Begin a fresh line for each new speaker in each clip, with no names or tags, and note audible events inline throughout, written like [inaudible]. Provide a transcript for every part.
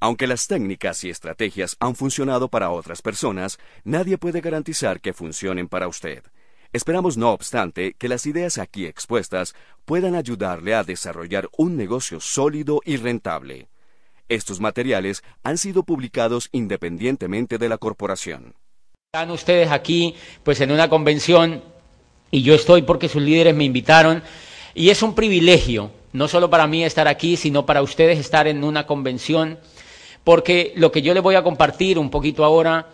Aunque las técnicas y estrategias han funcionado para otras personas, nadie puede garantizar que funcionen para usted. Esperamos, no obstante, que las ideas aquí expuestas puedan ayudarle a desarrollar un negocio sólido y rentable. Estos materiales han sido publicados independientemente de la corporación.
Están ustedes aquí, pues en una convención, y yo estoy porque sus líderes me invitaron, y es un privilegio, no solo para mí estar aquí, sino para ustedes estar en una convención porque lo que yo les voy a compartir un poquito ahora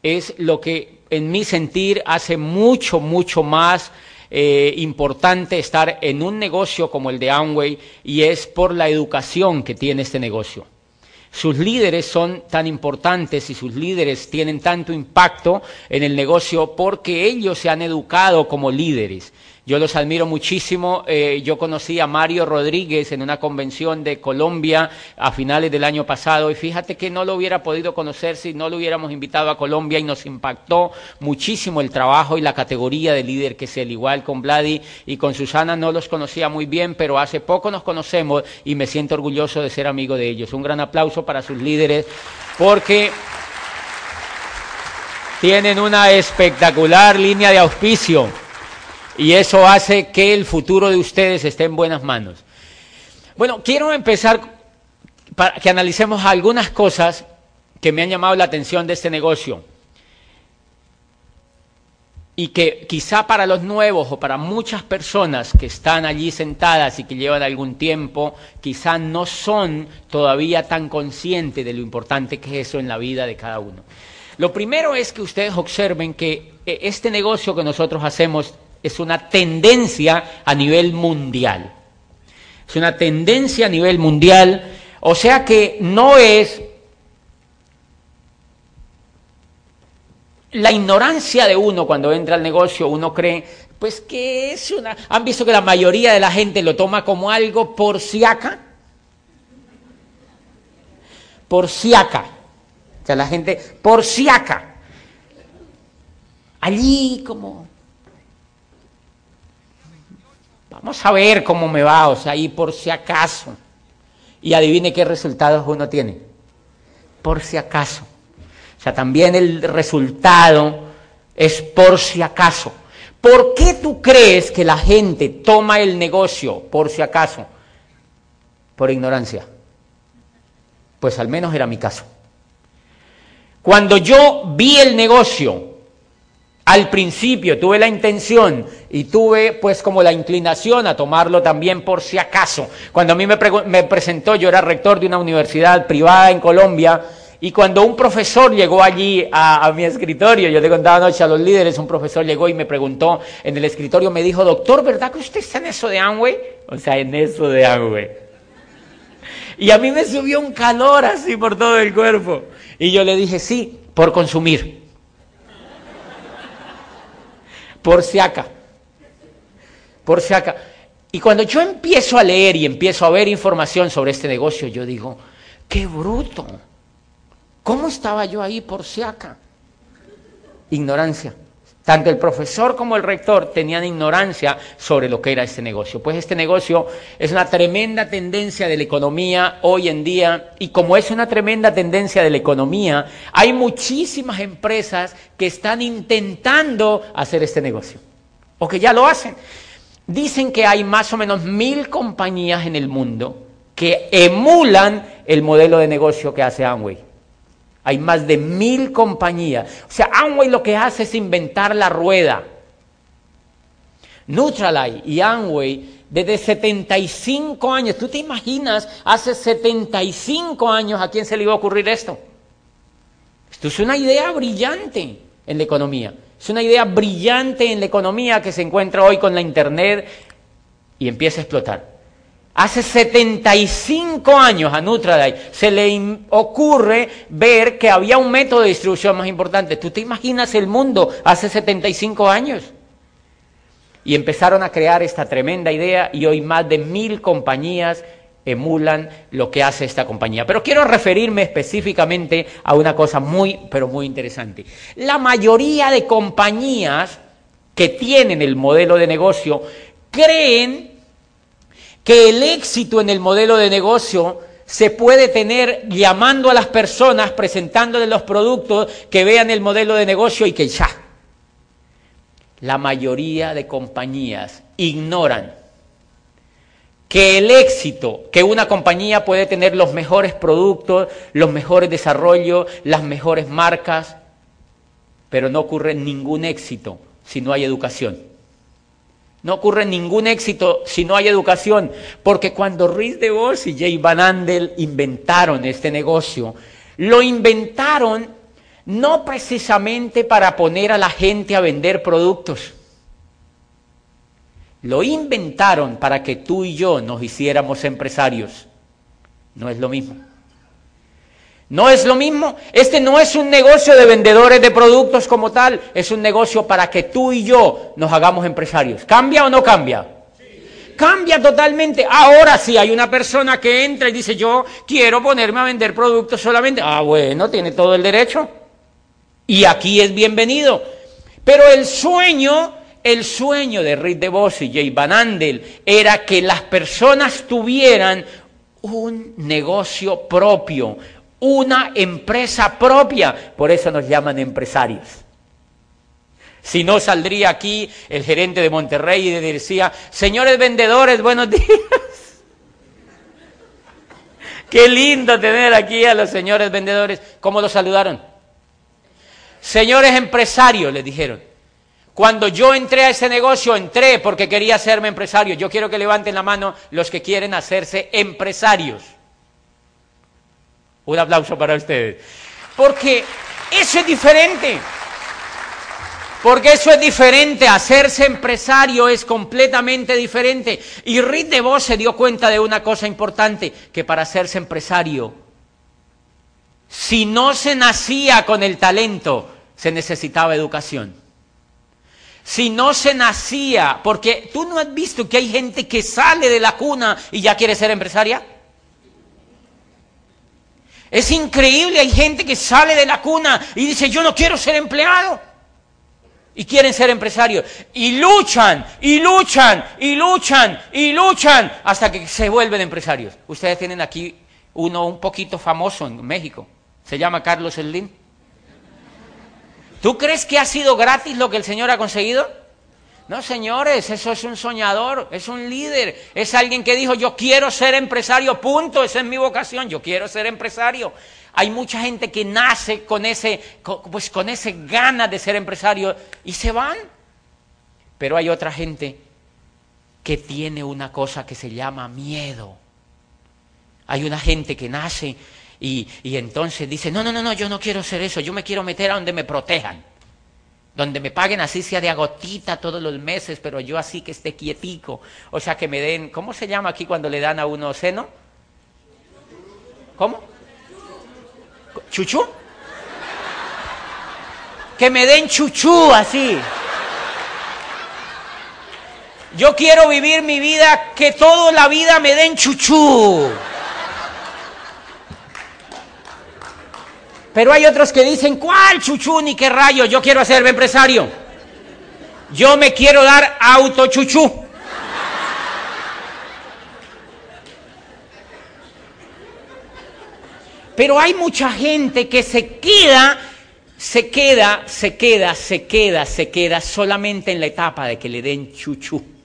es lo que en mi sentir hace mucho, mucho más eh, importante estar en un negocio como el de Amway y es por la educación que tiene este negocio. Sus líderes son tan importantes y sus líderes tienen tanto impacto en el negocio porque ellos se han educado como líderes. Yo los admiro muchísimo. Eh, yo conocí a Mario Rodríguez en una convención de Colombia a finales del año pasado y fíjate que no lo hubiera podido conocer si no lo hubiéramos invitado a Colombia y nos impactó muchísimo el trabajo y la categoría de líder que es él. Igual con Vladi y con Susana no los conocía muy bien, pero hace poco nos conocemos y me siento orgulloso de ser amigo de ellos. Un gran aplauso para sus líderes porque tienen una espectacular línea de auspicio y eso hace que el futuro de ustedes esté en buenas manos. Bueno, quiero empezar para que analicemos algunas cosas que me han llamado la atención de este negocio y que quizá para los nuevos o para muchas personas que están allí sentadas y que llevan algún tiempo, quizá no son todavía tan conscientes de lo importante que es eso en la vida de cada uno. Lo primero es que ustedes observen que eh, este negocio que nosotros hacemos es una tendencia a nivel mundial. Es una tendencia a nivel mundial, o sea que no es la ignorancia de uno cuando entra al negocio, uno cree, pues que es una... ¿Han visto que la mayoría de la gente lo toma como algo por siaca? Por siaca. O sea, la gente por siaca. Allí como Vamos a ver cómo me va, o sea, y por si acaso. Y adivine qué resultados uno tiene. Por si acaso. O sea, también el resultado es por si acaso. ¿Por qué tú crees que la gente toma el negocio por si acaso? Por ignorancia. Pues al menos era mi caso. Cuando yo vi el negocio al principio tuve la intención y tuve pues como la inclinación a tomarlo también por si acaso. Cuando a mí me, presentó, yo era rector de una universidad privada en Colombia, y cuando un profesor llegó allí a, mi escritorio, yo le contaba anoche a los líderes, un profesor llegó y me preguntó en el escritorio, me dijo, doctor, ¿verdad que usted está en eso de Amway? O sea, en eso de Amway. Y a mí me subió un calor así por todo el cuerpo. Y yo le dije, sí, por consumir por si acá. Por si acá. Y cuando yo empiezo a leer y empiezo a ver información sobre este negocio, yo digo, qué bruto. ¿Cómo estaba yo ahí por si acá? Ignorancia. Tanto el profesor como el rector tenían ignorancia sobre lo que era este negocio. Pues este negocio es una tremenda tendencia de la economía hoy en día y como es una tremenda tendencia de la economía, hay muchísimas empresas que están intentando hacer este negocio o que ya lo hacen. Dicen que hay más o menos mil compañías en el mundo que emulan el modelo de negocio que hace Amway. Hay más de mil compañías. O sea, Amway lo que hace es inventar la rueda. Nutralite y Amway desde 75 años. ¿Tú te imaginas hace 75 años a quién se le iba a ocurrir esto? Esto es una idea brillante en la economía. Es una idea brillante en la economía que se encuentra hoy con la Internet y empieza a explotar. Hace 75 años a Nutraday se le ocurre ver que había un método de distribución más importante. ¿Tú te imaginas el mundo hace 75 años? Y empezaron a crear esta tremenda idea y hoy más de mil compañías emulan lo que hace esta compañía. Pero quiero referirme específicamente a una cosa muy, pero muy interesante. La mayoría de compañías que tienen el modelo de negocio creen que el éxito en el modelo de negocio se puede tener llamando a las personas, presentándoles los productos, que vean el modelo de negocio y que ya. La mayoría de compañías ignoran que el éxito, que una compañía puede tener los mejores productos, los mejores desarrollos, las mejores marcas, pero no ocurre ningún éxito si no hay educación. No ocurre ningún éxito si no hay educación, porque cuando Rhys DeVos y Jay Van Andel inventaron este negocio, lo inventaron no precisamente para poner a la gente a vender productos. Lo inventaron para que tú y yo nos hiciéramos empresarios. No es lo mismo. No es lo mismo. Este no es un negocio de vendedores de productos como tal, es un negocio para que tú y yo nos hagamos empresarios. ¿Cambia o no cambia? Cambia totalmente. Ahora sí hay una persona que entra y dice, yo quiero ponerme a vender productos solamente. Ah, bueno, tiene todo el derecho. Y aquí es bienvenido. Pero el sueño, el sueño de Rick DeVos y Jay Van Andel era que las personas tuvieran un negocio propio, una empresa propia. Por eso nos llaman empresarios. Si no, saldría aquí el gerente de Monterrey y decía, señores vendedores, buenos [laughs] días. Qué lindo tener aquí a los señores vendedores. ¿Cómo los saludaron? Señores empresarios, les dijeron. Cuando yo entré a ese negocio, entré porque quería hacerme empresario. Yo quiero que levanten la mano los que quieren hacerse empresarios. Un aplauso para ustedes. Porque eso es diferente. Porque eso es diferente, hacerse empresario es completamente diferente. Y Rick DeVos se dio cuenta de una cosa importante, que para hacerse empresario, si no se nacía con el talento, se necesitaba educación. Si no se nacía, porque tú no has visto que hay gente que sale de la cuna y ya quiere ser empresaria. Es increíble, hay gente que sale de la cuna y dice, yo no quiero ser empleado. Y quieren ser empresarios. Y luchan, y luchan, y luchan, y luchan hasta que se vuelven empresarios. Ustedes tienen aquí uno un poquito famoso en México. Se llama Carlos Slim. ¿Tú crees que ha sido gratis lo que el Señor ha conseguido? No, señores, eso es un soñador, es un líder, es alguien que dijo, yo quiero ser empresario, punto, esa es mi vocación, yo quiero ser empresario. Hay mucha gente que nace con ese, pues con ese ganas de ser empresario y se van. Pero hay otra gente que tiene una cosa que se llama miedo. Hay una gente que nace y, y entonces dice, no, no, no, no, yo no quiero ser eso, yo me quiero meter a donde me protejan donde me paguen así sea de agotita todos los meses, pero yo así que esté quietico. O sea, que me den, ¿cómo se llama aquí cuando le dan a uno seno? ¿Cómo? ¿Chuchú? Que me den chuchú así. Yo quiero vivir mi vida, que toda la vida me den chuchú. Pero hay otros que dicen, ¿cuál chuchú ni qué rayo? Yo quiero hacerme empresario. Yo me quiero dar auto chuchú. Pero hay mucha gente que se queda, se queda, se queda, se queda, se queda solamente en la etapa de que le den chuchú.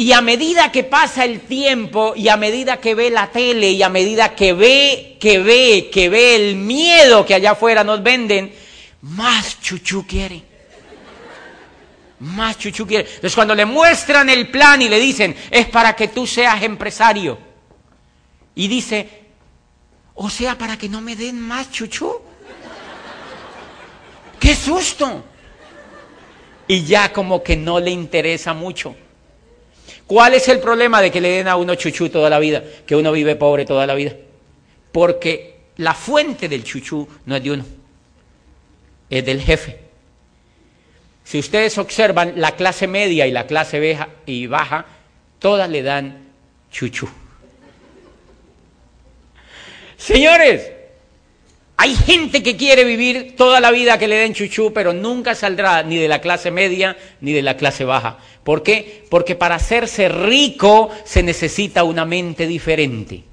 Y a medida que pasa el tiempo y a medida que ve la tele y a medida que ve, que ve, que ve el miedo que allá afuera nos venden, más chuchú quiere. Más chuchú quiere. Entonces cuando le muestran el plan y le dicen, es para que tú seas empresario. Y dice, o sea, para que no me den más chuchú. ¡Qué susto! Y ya como que no le interesa mucho. ¿Cuál es el problema de que le den a uno chuchú toda la vida? Que uno vive pobre toda la vida. Porque la fuente del chuchú no es de uno, es del jefe. Si ustedes observan, la clase media y la clase y baja, todas le dan chuchú. Señores, hay gente que quiere vivir toda la vida que le den chuchú, pero nunca saldrá ni de la clase media ni de la clase baja. ¿Por qué? Porque para hacerse rico se necesita una mente diferente.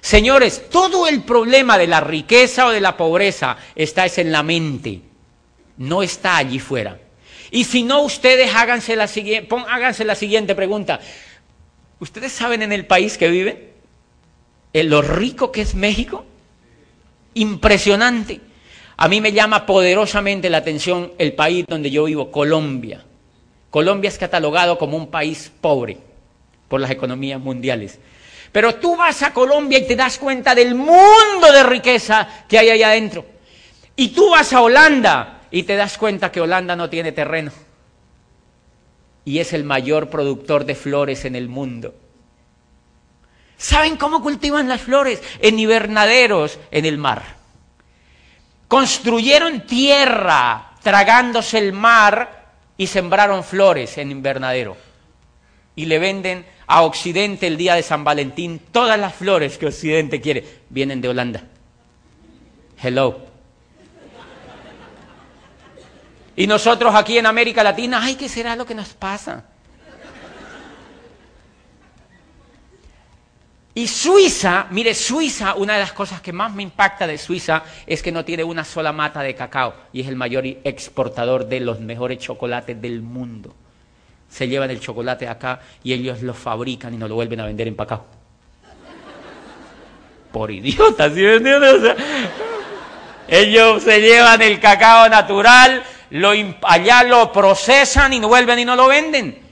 Señores, todo el problema de la riqueza o de la pobreza está es en la mente, no está allí fuera. Y si no, ustedes háganse la, háganse la siguiente pregunta. ¿Ustedes saben en el país que viven? lo rico que es México, impresionante. A mí me llama poderosamente la atención el país donde yo vivo, Colombia. Colombia es catalogado como un país pobre por las economías mundiales. Pero tú vas a Colombia y te das cuenta del mundo de riqueza que hay allá adentro. Y tú vas a Holanda y te das cuenta que Holanda no tiene terreno. Y es el mayor productor de flores en el mundo. ¿Saben cómo cultivan las flores? En invernaderos en el mar. Construyeron tierra tragándose el mar y sembraron flores en invernadero. Y le venden a Occidente el día de San Valentín todas las flores que Occidente quiere. Vienen de Holanda. Hello. Y nosotros aquí en América Latina, ay, ¿qué será lo que nos pasa? Y Suiza, mire, Suiza, una de las cosas que más me impacta de Suiza es que no tiene una sola mata de cacao y es el mayor exportador de los mejores chocolates del mundo. Se llevan el chocolate acá y ellos lo fabrican y nos lo vuelven a vender empacado. Por idiotas, ¿sí me ellos se llevan el cacao natural, lo, allá lo procesan y no vuelven y no lo venden.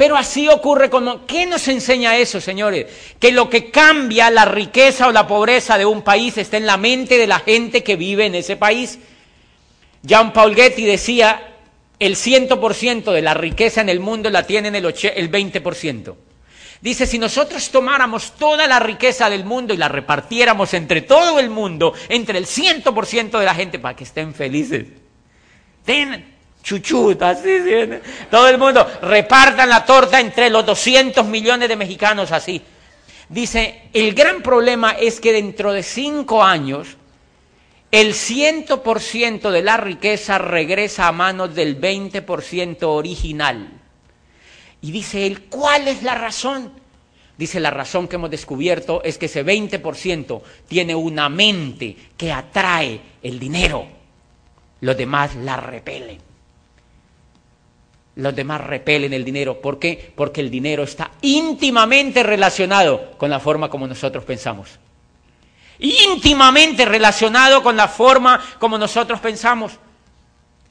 Pero así ocurre con... ¿Qué nos enseña eso, señores? Que lo que cambia la riqueza o la pobreza de un país está en la mente de la gente que vive en ese país. Jean Paul Getty decía, el 100% de la riqueza en el mundo la tienen el, el 20%. Dice, si nosotros tomáramos toda la riqueza del mundo y la repartiéramos entre todo el mundo, entre el 100% de la gente, para que estén felices. Chuchuta, así, todo el mundo, repartan la torta entre los 200 millones de mexicanos así. Dice, el gran problema es que dentro de cinco años, el 100% de la riqueza regresa a manos del 20% original. Y dice él, ¿cuál es la razón? Dice, la razón que hemos descubierto es que ese 20% tiene una mente que atrae el dinero. Los demás la repelen los demás repelen el dinero. ¿Por qué? Porque el dinero está íntimamente relacionado con la forma como nosotros pensamos. Íntimamente relacionado con la forma como nosotros pensamos.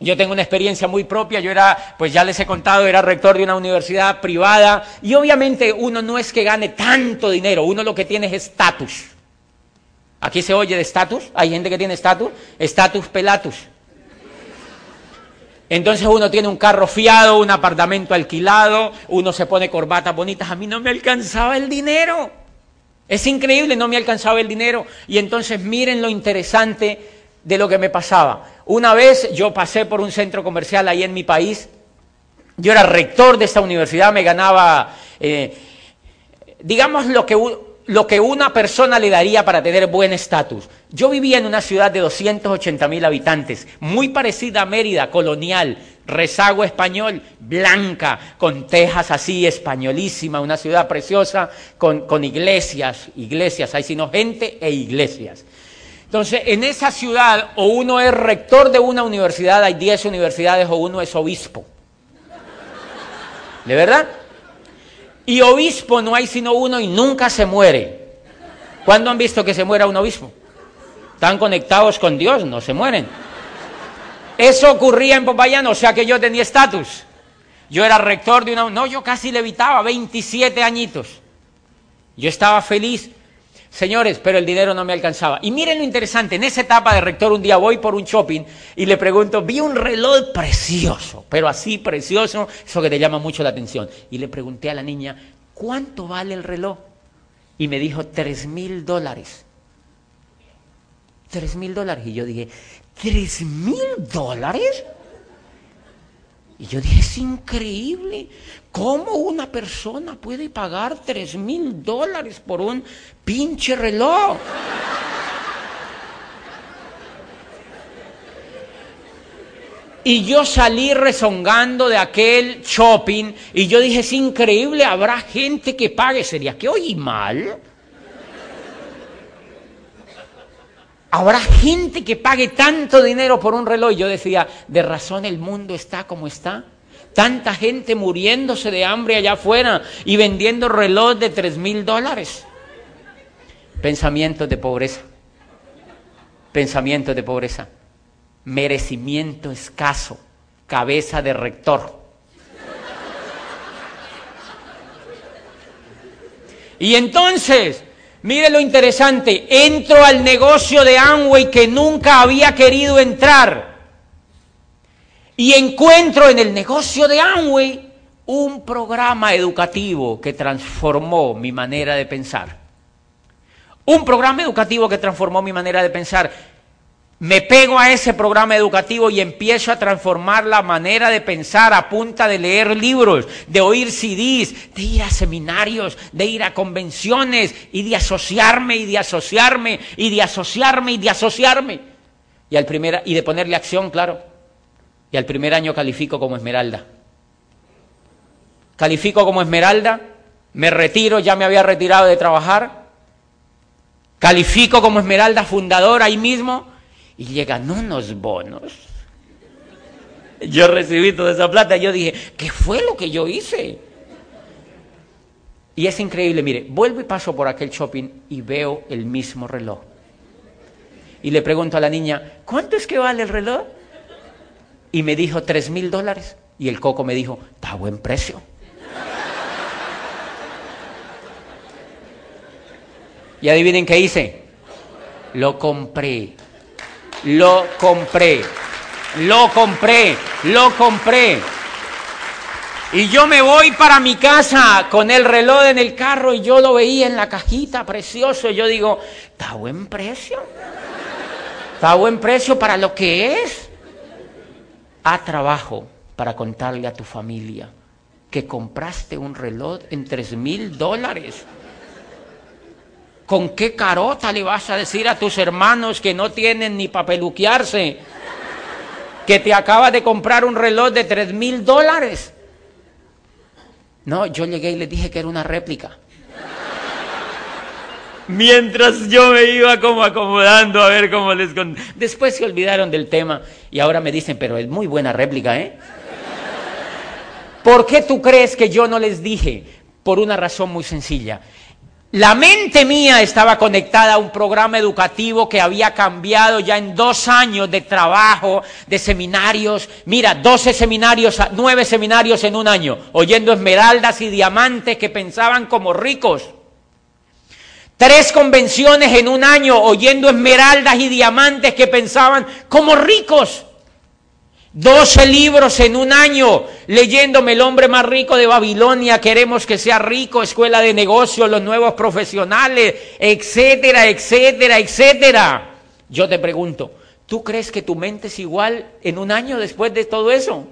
Yo tengo una experiencia muy propia, yo era, pues ya les he contado, era rector de una universidad privada y obviamente uno no es que gane tanto dinero, uno lo que tiene es estatus. Aquí se oye de estatus, hay gente que tiene estatus, estatus pelatus. Entonces uno tiene un carro fiado, un apartamento alquilado, uno se pone corbatas bonitas. A mí no me alcanzaba el dinero. Es increíble, no me alcanzaba el dinero. Y entonces miren lo interesante de lo que me pasaba. Una vez yo pasé por un centro comercial ahí en mi país. Yo era rector de esta universidad, me ganaba, eh, digamos, lo que lo que una persona le daría para tener buen estatus. Yo vivía en una ciudad de 280 mil habitantes, muy parecida a Mérida, colonial, rezago español, blanca, con tejas así, españolísima, una ciudad preciosa, con, con iglesias, iglesias, hay sino gente e iglesias. Entonces, en esa ciudad, o uno es rector de una universidad, hay 10 universidades, o uno es obispo. ¿De verdad? Y obispo no hay sino uno y nunca se muere. ¿Cuándo han visto que se muera un obispo? Están conectados con Dios, no se mueren. Eso ocurría en Popayán, o sea que yo tenía estatus. Yo era rector de una... No, yo casi levitaba, 27 añitos. Yo estaba feliz. Señores, pero el dinero no me alcanzaba. Y miren lo interesante, en esa etapa de rector un día voy por un shopping y le pregunto, vi un reloj precioso, pero así precioso, eso que te llama mucho la atención. Y le pregunté a la niña, ¿cuánto vale el reloj? Y me dijo, tres mil dólares. Tres mil dólares. Y yo dije, ¿tres mil dólares? Y yo dije, es increíble. ¿Cómo una persona puede pagar tres mil dólares por un pinche reloj? Y yo salí rezongando de aquel shopping y yo dije, es increíble, habrá gente que pague. ¿Sería que oí mal? Habrá gente que pague tanto dinero por un reloj. Yo decía, de razón el mundo está como está. Tanta gente muriéndose de hambre allá afuera y vendiendo reloj de tres mil dólares. Pensamientos de pobreza. Pensamientos de pobreza. Merecimiento escaso. Cabeza de rector. Y entonces Mire lo interesante, entro al negocio de Amway que nunca había querido entrar y encuentro en el negocio de Amway un programa educativo que transformó mi manera de pensar. Un programa educativo que transformó mi manera de pensar me pego a ese programa educativo y empiezo a transformar la manera de pensar a punta de leer libros, de oír CDs, de ir a seminarios, de ir a convenciones y de asociarme y de asociarme y de asociarme y de asociarme. Y, al primer, y de ponerle acción, claro. Y al primer año califico como esmeralda. Califico como esmeralda, me retiro, ya me había retirado de trabajar. Califico como esmeralda fundador ahí mismo y llegan unos bonos. Yo recibí toda esa plata yo dije, ¿qué fue lo que yo hice? Y es increíble, mire, vuelvo y paso por aquel shopping y veo el mismo reloj. Y le pregunto a la niña, ¿cuánto es que vale el reloj? Y me dijo, tres mil dólares. Y el coco me dijo, está buen precio. Y adivinen qué hice. Lo compré. Lo compré. Lo compré. Lo compré. Y yo me voy para mi casa con el reloj en el carro y yo lo veía en la cajita, precioso. Y yo digo, está buen precio. Está buen precio para lo que es. A trabajo para contarle a tu familia que compraste un reloj en tres mil dólares. ¿Con qué carota le vas a decir a tus hermanos que no tienen ni para peluquearse? Que te acabas de comprar un reloj de tres mil dólares. No, yo llegué y les dije que era una réplica. Mientras yo me iba como acomodando a ver cómo les... Después se olvidaron del tema y ahora me dicen, pero es muy buena réplica, ¿eh? ¿Por qué tú crees que yo no les dije? Por una razón muy sencilla. La mente mía estaba conectada a un programa educativo que había cambiado ya en dos años de trabajo, de seminarios. Mira, 12 seminarios, nueve seminarios en un año, oyendo esmeraldas y diamantes que pensaban como ricos. Tres convenciones en un año, oyendo esmeraldas y diamantes que pensaban como ricos. 12 libros en un año leyéndome el hombre más rico de Babilonia, queremos que sea rico, escuela de negocios, los nuevos profesionales, etcétera, etcétera, etcétera. Yo te pregunto, ¿tú crees que tu mente es igual en un año después de todo eso?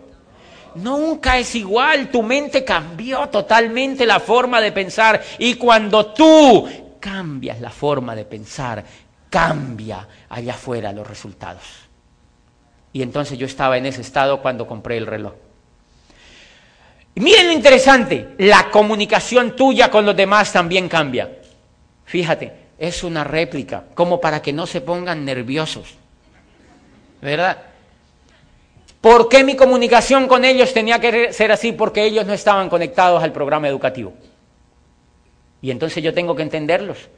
Nunca es igual, tu mente cambió totalmente la forma de pensar y cuando tú cambias la forma de pensar, cambia allá afuera los resultados. Y entonces yo estaba en ese estado cuando compré el reloj. Y miren lo interesante, la comunicación tuya con los demás también cambia. Fíjate, es una réplica, como para que no se pongan nerviosos. ¿Verdad? ¿Por qué mi comunicación con ellos tenía que ser así? Porque ellos no estaban conectados al programa educativo. Y entonces yo tengo que entenderlos.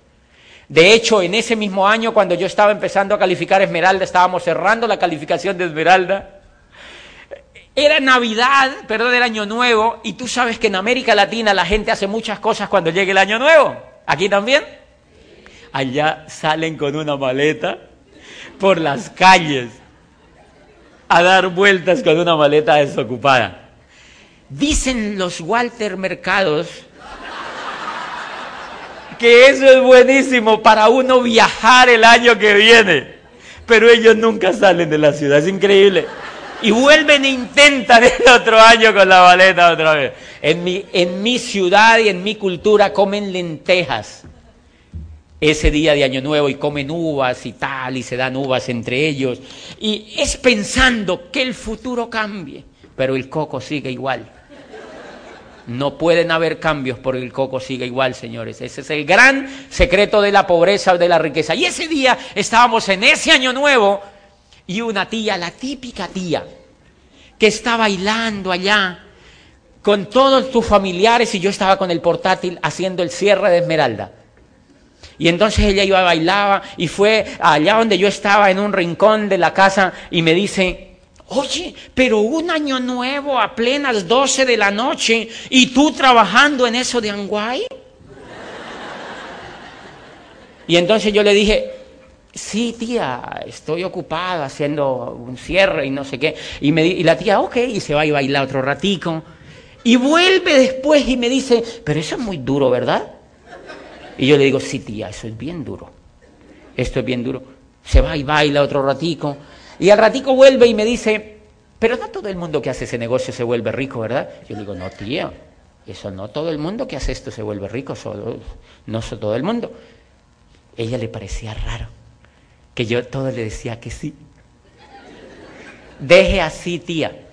De hecho, en ese mismo año, cuando yo estaba empezando a calificar Esmeralda, estábamos cerrando la calificación de Esmeralda. Era Navidad, perdón, era Año Nuevo, y tú sabes que en América Latina la gente hace muchas cosas cuando llega el Año Nuevo. ¿Aquí también? allá salen con una maleta por las calles a dar vueltas con una maleta desocupada. Dicen los Walter Mercados que eso es buenísimo para uno viajar el año que viene, pero ellos nunca salen de la ciudad, es increíble. Y vuelven e intentan el otro año con la maleta otra vez. En mi, en mi ciudad y en mi cultura comen lentejas ese día de Año Nuevo y comen uvas y tal, y se dan uvas entre ellos. Y es pensando que el futuro cambie, pero el coco sigue igual. No pueden haber cambios porque el coco sigue igual, señores. Ese es el gran secreto de la pobreza o de la riqueza. Y ese día estábamos en ese Año Nuevo y una tía, la típica tía, que está bailando allá con todos tus familiares y yo estaba con el portátil haciendo el cierre de Esmeralda. Y entonces ella iba, bailaba y fue allá donde yo estaba en un rincón de la casa y me dice, oye, pero un año nuevo a plenas 12 de la noche y tú trabajando en eso de Anguay. Y entonces yo le dije, sí, tía, estoy ocupada haciendo un cierre y no sé qué. Y, me, y la tía, ok, y se va y bailar otro ratico. Y vuelve después y me dice, pero eso es muy duro, ¿verdad? Y yo le digo, sí, tía, eso es bien duro. Esto es bien duro. Se va y baila otro ratico. Y al ratico vuelve y me dice, pero no todo el mundo que hace ese negocio se vuelve rico, ¿verdad? Yo le digo, no, tía, eso no todo el mundo que hace esto se vuelve rico, solo, no todo el mundo. Ella le parecía raro, que yo todo le decía que sí. Deje así, tía.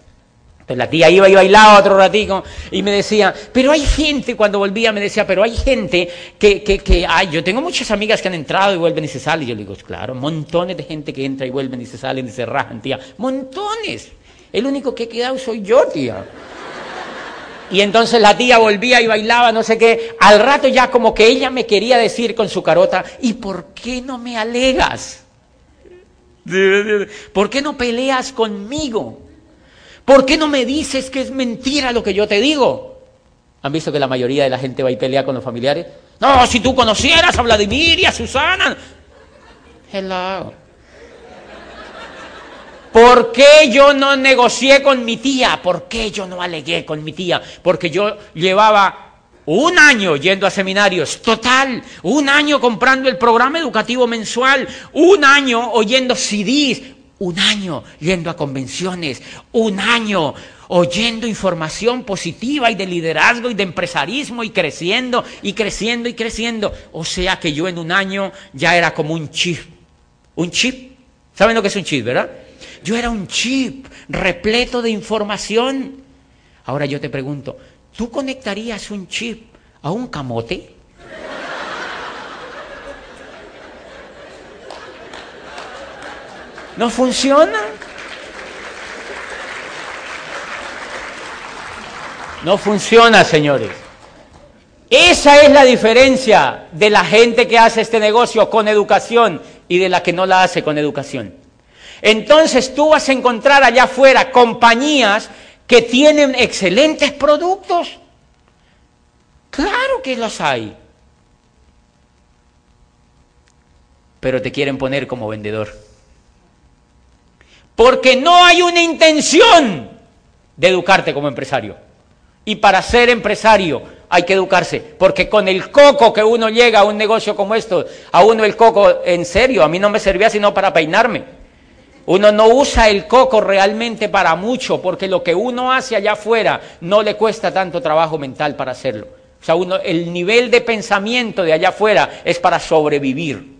Entonces la tía iba y bailaba otro ratico y me decía, pero hay gente, cuando volvía me decía, pero hay gente que, que, que, ay, yo tengo muchas amigas que han entrado y vuelven y se salen. Y yo le digo, claro, montones de gente que entra y vuelven y se salen y se rajan, tía. Montones. El único que he quedado soy yo, tía. Y entonces la tía volvía y bailaba, no sé qué. Al rato ya como que ella me quería decir con su carota, ¿y por qué no me alegas? ¿Por qué no peleas conmigo? ¿Por qué no me dices que es mentira lo que yo te digo? ¿Han visto que la mayoría de la gente va y pelea con los familiares? No, si tú conocieras a Vladimir y a Susana. Hello. ¿Por qué yo no negocié con mi tía? ¿Por qué yo no alegué con mi tía? Porque yo llevaba un año yendo a seminarios, total, un año comprando el programa educativo mensual, un año oyendo CDs, un año yendo a convenciones, un año oyendo información positiva y de liderazgo y de empresarismo y creciendo y creciendo y creciendo. O sea que yo en un año ya era como un chip. Un chip. ¿Saben lo que es un chip, verdad? Yo era un chip repleto de información. Ahora yo te pregunto, ¿tú conectarías un chip a un camote? No funciona. No funciona, señores. Esa es la diferencia de la gente que hace este negocio con educación y de la que no la hace con educación. Entonces tú vas a encontrar allá afuera compañías que tienen excelentes productos. Claro que los hay. Pero te quieren poner como vendedor. Porque no hay una intención de educarte como empresario. Y para ser empresario hay que educarse, porque con el coco que uno llega a un negocio como esto, a uno el coco en serio, a mí no me servía sino para peinarme. Uno no usa el coco realmente para mucho, porque lo que uno hace allá afuera no le cuesta tanto trabajo mental para hacerlo. O sea, uno, el nivel de pensamiento de allá afuera es para sobrevivir.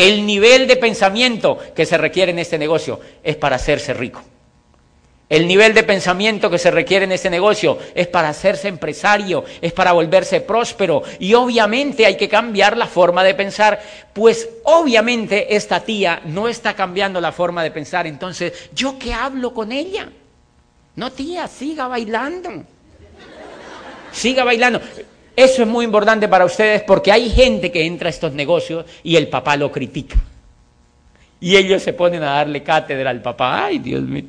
El nivel de pensamiento que se requiere en este negocio es para hacerse rico. El nivel de pensamiento que se requiere en este negocio es para hacerse empresario, es para volverse próspero. Y obviamente hay que cambiar la forma de pensar, pues obviamente esta tía no está cambiando la forma de pensar. Entonces, ¿yo qué hablo con ella? No, tía, siga bailando. Siga bailando. Eso es muy importante para ustedes porque hay gente que entra a estos negocios y el papá lo critica. Y ellos se ponen a darle cátedra al papá. Ay, Dios mío.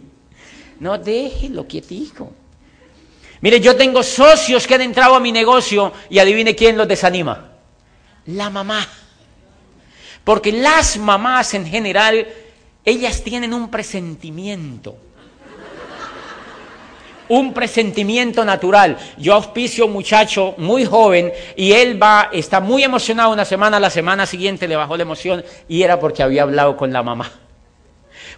No, déjelo quietico. Mire, yo tengo socios que han entrado a mi negocio y adivine quién los desanima. La mamá. Porque las mamás en general, ellas tienen un presentimiento un presentimiento natural. Yo auspicio a un muchacho muy joven y él va, está muy emocionado una semana, la semana siguiente le bajó la emoción y era porque había hablado con la mamá.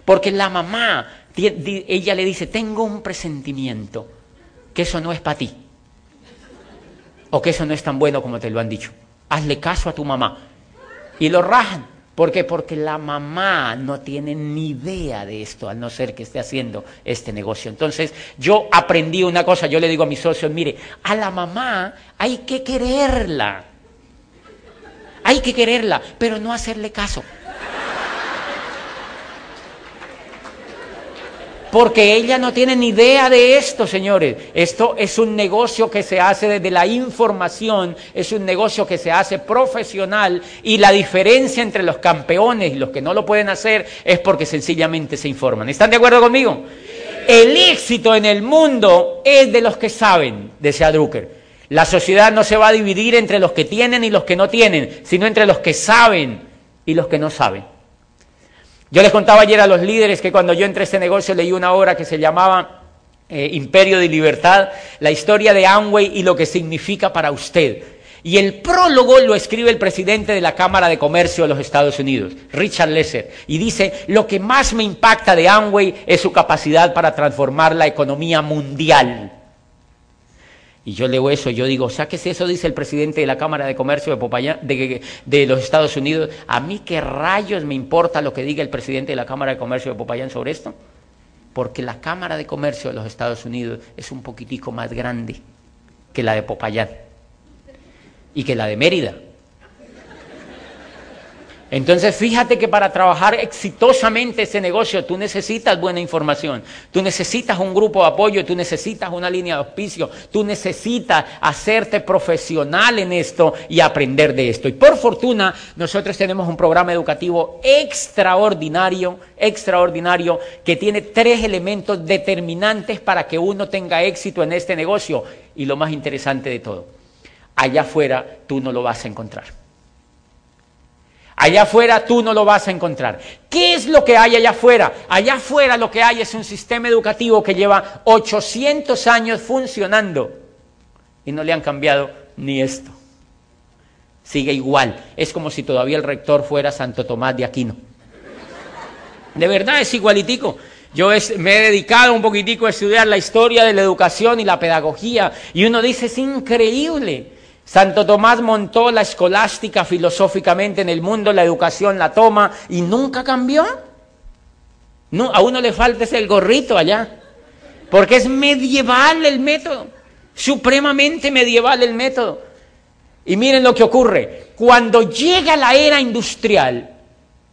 Porque la mamá, ella le dice, tengo un presentimiento que eso no es para ti. O que eso no es tan bueno como te lo han dicho. Hazle caso a tu mamá. Y lo rajan. ¿Por qué? Porque la mamá no tiene ni idea de esto, al no ser que esté haciendo este negocio. Entonces, yo aprendí una cosa, yo le digo a mis socios, mire, a la mamá hay que quererla. Hay que quererla, pero no hacerle caso. Porque ella no tiene ni idea de esto, señores. Esto es un negocio que se hace desde la información, es un negocio que se hace profesional y la diferencia entre los campeones y los que no lo pueden hacer es porque sencillamente se informan. ¿Están de acuerdo conmigo? El éxito en el mundo es de los que saben, decía Drucker. La sociedad no se va a dividir entre los que tienen y los que no tienen, sino entre los que saben y los que no saben. Yo les contaba ayer a los líderes que cuando yo entré a este negocio leí una obra que se llamaba eh, Imperio de Libertad, la historia de Amway y lo que significa para usted. Y el prólogo lo escribe el presidente de la Cámara de Comercio de los Estados Unidos, Richard Lesser, y dice, lo que más me impacta de Amway es su capacidad para transformar la economía mundial. Y yo leo eso, yo digo, si eso, dice el presidente de la Cámara de Comercio de, de, los Estados Unidos. ¿A mí qué rayos me importa lo que diga el presidente de la Cámara de Comercio de Popayán sobre esto? Porque la Cámara de Comercio de los Estados Unidos es un poquitico más grande que la de Popayán y que la de Mérida entonces fíjate que para trabajar exitosamente ese negocio tú necesitas buena información, tú necesitas un grupo de apoyo, tú necesitas una línea de auspicio, tú necesitas hacerte profesional en esto y aprender de esto. Y por fortuna nosotros tenemos un programa educativo extraordinario, extraordinario, que tiene tres elementos determinantes para que uno tenga éxito en este negocio. Y lo más interesante de todo, allá afuera tú no lo vas a encontrar. Allá afuera tú no lo vas a encontrar. ¿Qué es lo que hay allá afuera? Allá afuera lo que hay es un sistema educativo que lleva 800 años funcionando y no le han cambiado ni esto. Sigue igual. Es como si todavía el rector fuera Santo Tomás de Aquino. De verdad es igualitico. Yo me he dedicado un poquitico a estudiar la historia de la educación y la pedagogía y uno dice, es increíble. Santo Tomás montó la escolástica filosóficamente en el mundo, la educación la toma y nunca cambió. No, a uno le falta ese el gorrito allá, porque es medieval el método, supremamente medieval el método. Y miren lo que ocurre, cuando llega la era industrial,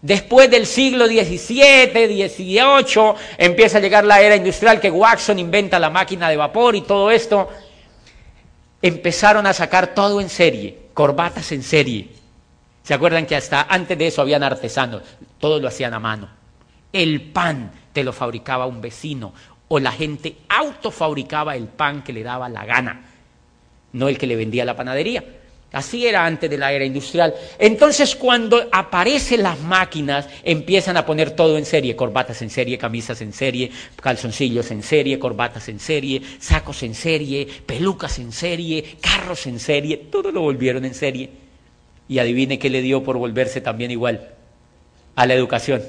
Después del siglo XVII, XVIII, empieza a llegar la era industrial que Watson inventa la máquina de vapor y todo esto empezaron a sacar todo en serie, corbatas en serie. ¿Se acuerdan que hasta antes de eso habían artesanos? Todo lo hacían a mano. El pan te lo fabricaba un vecino o la gente autofabricaba el pan que le daba la gana, no el que le vendía la panadería. Así era antes de la era industrial. Entonces cuando aparecen las máquinas, empiezan a poner todo en serie, corbatas en serie, camisas en serie, calzoncillos en serie, corbatas en serie, sacos en serie, pelucas en serie, carros en serie, todo lo volvieron en serie. Y adivine qué le dio por volverse también igual a la educación.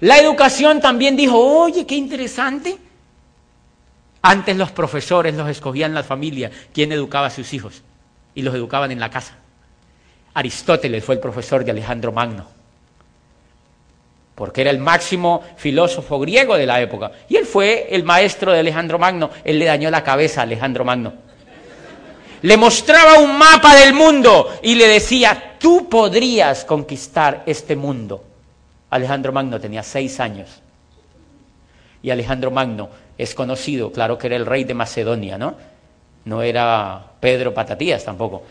La educación también dijo, oye, qué interesante. Antes los profesores los escogían la familia, quién educaba a sus hijos y los educaban en la casa. Aristóteles fue el profesor de Alejandro Magno, porque era el máximo filósofo griego de la época. Y él fue el maestro de Alejandro Magno, él le dañó la cabeza a Alejandro Magno. Le mostraba un mapa del mundo y le decía, tú podrías conquistar este mundo. Alejandro Magno tenía seis años. Y Alejandro Magno es conocido, claro que era el rey de Macedonia, ¿no? No era Pedro Patatías tampoco.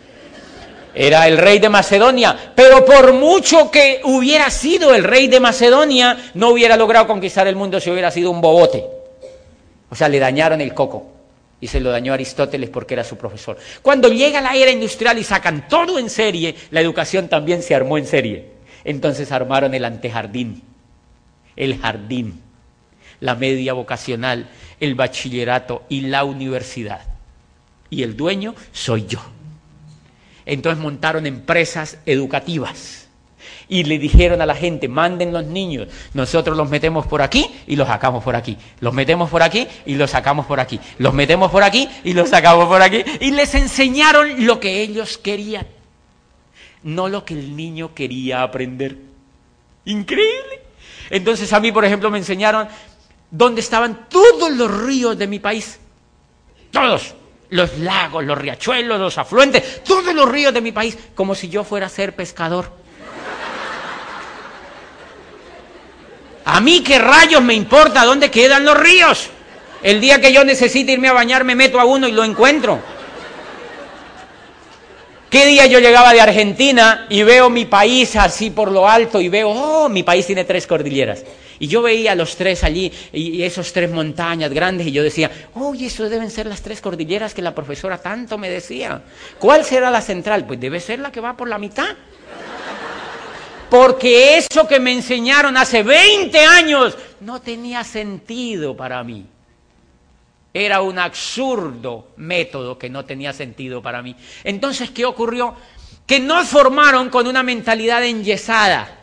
Era el rey de Macedonia, pero por mucho que hubiera sido el rey de Macedonia, no hubiera logrado conquistar el mundo si hubiera sido un bobote. O sea, le dañaron el coco y se lo dañó Aristóteles porque era su profesor. Cuando llega la era industrial y sacan todo en serie, la educación también se armó en serie. Entonces armaron el antejardín, el jardín, la media vocacional, el bachillerato y la universidad. Y el dueño soy yo. Entonces montaron empresas educativas y le dijeron a la gente, manden los niños, nosotros los metemos por aquí y los sacamos por aquí, los metemos por aquí y los sacamos por aquí, los metemos por aquí y los sacamos por aquí, y les enseñaron lo que ellos querían, no lo que el niño quería aprender. Increíble. Entonces a mí, por ejemplo, me enseñaron dónde estaban todos los ríos de mi país, todos. Los lagos, los riachuelos, los afluentes, todos los ríos de mi país, como si yo fuera a ser pescador. A mí qué rayos me importa dónde quedan los ríos. El día que yo necesite irme a bañar me meto a uno y lo encuentro. ¿Qué día yo llegaba de Argentina y veo mi país así por lo alto y veo, oh, mi país tiene tres cordilleras? Y yo veía los tres allí y esos tres montañas grandes y yo decía, oye, eso deben ser las tres cordilleras que la profesora tanto me decía. ¿Cuál será la central? Pues debe ser la que va por la mitad. Porque eso que me enseñaron hace 20 años no tenía sentido para mí. Era un absurdo método que no tenía sentido para mí. Entonces, ¿qué ocurrió? Que nos formaron con una mentalidad enyesada.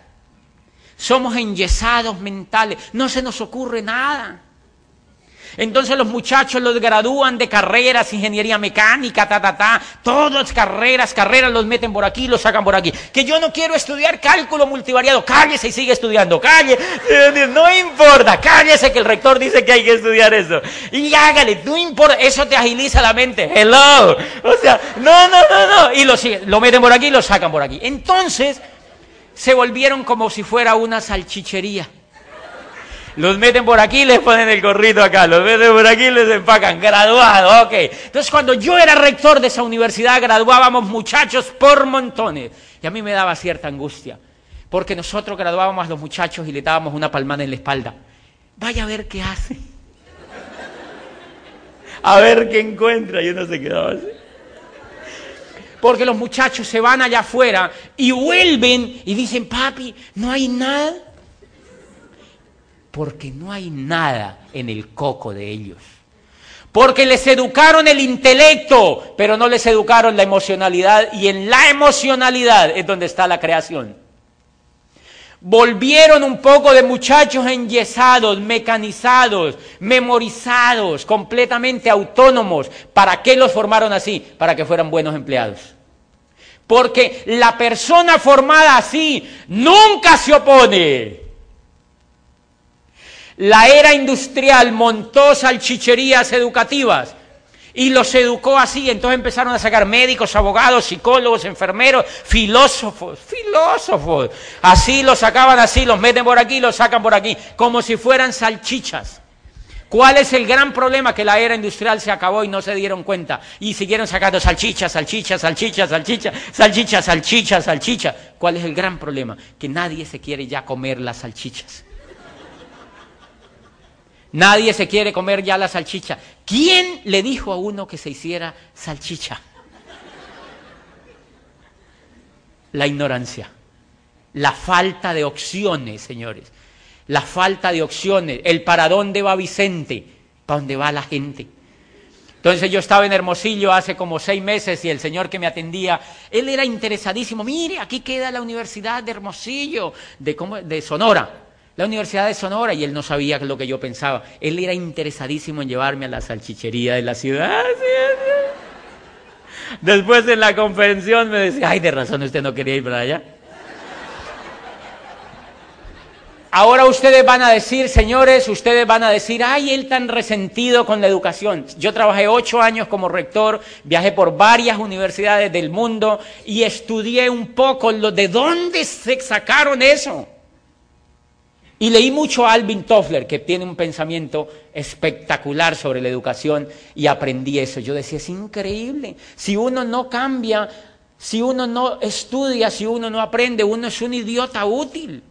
Somos enyesados mentales, no se nos ocurre nada. Entonces los muchachos los gradúan de carreras, ingeniería mecánica, ta, ta, ta, todas carreras, carreras los meten por aquí, los sacan por aquí. Que yo no quiero estudiar cálculo multivariado, cállese y sigue estudiando, calle, no importa, cállese que el rector dice que hay que estudiar eso. Y hágale, no importa, eso te agiliza la mente, hello. O sea, no, no, no, no. Y lo, lo meten por aquí y lo sacan por aquí. Entonces se volvieron como si fuera una salchichería. Los meten por aquí les ponen el gorrito acá, los meten por aquí les empacan. Graduado, ok. Entonces cuando yo era rector de esa universidad, graduábamos muchachos por montones. Y a mí me daba cierta angustia. Porque nosotros graduábamos a los muchachos y le dábamos una palmada en la espalda. Vaya a ver qué hace. A ver qué encuentra. Y uno se quedaba así. Porque los muchachos se van allá afuera y vuelven y dicen, papi, no hay nada porque no hay nada en el coco de ellos. Porque les educaron el intelecto, pero no les educaron la emocionalidad y en la emocionalidad es donde está la creación. Volvieron un poco de muchachos enyesados, mecanizados, memorizados, completamente autónomos. ¿Para qué los formaron así? Para que fueran buenos empleados. Porque la persona formada así nunca se opone la era industrial montó salchicherías educativas y los educó así. Entonces empezaron a sacar médicos, abogados, psicólogos, enfermeros, filósofos, filósofos. Así los sacaban así, los meten por aquí, los sacan por aquí, como si fueran salchichas. ¿Cuál es el gran problema? Que la era industrial se acabó y no se dieron cuenta. Y siguieron sacando salchichas, salchichas, salchichas, salchichas, salchichas, salchichas, salchichas. ¿Cuál es el gran problema? Que nadie se quiere ya comer las salchichas. Nadie se quiere comer ya la salchicha. ¿Quién le dijo a uno que se hiciera salchicha? La ignorancia, la falta de opciones, señores. La falta de opciones, el para dónde va Vicente, para dónde va la gente. Entonces yo estaba en Hermosillo hace como seis meses y el señor que me atendía, él era interesadísimo. Mire, aquí queda la Universidad de Hermosillo, de, de Sonora la Universidad de Sonora y él no sabía lo que yo pensaba. Él era interesadísimo en llevarme a la salchichería de la ciudad. Después de la convención me decía, ay, de razón usted no quería ir para allá. Ahora ustedes van a decir, señores, ustedes van a decir, ay, él tan resentido con la educación. Yo trabajé ocho años como rector, viajé por varias universidades del mundo y estudié un poco lo de dónde se sacaron eso. Y leí mucho a Alvin Toffler, que tiene un pensamiento espectacular sobre la educación, y aprendí eso. Yo decía, es increíble. Si uno no cambia, si uno no estudia, si uno no aprende, uno es un idiota útil.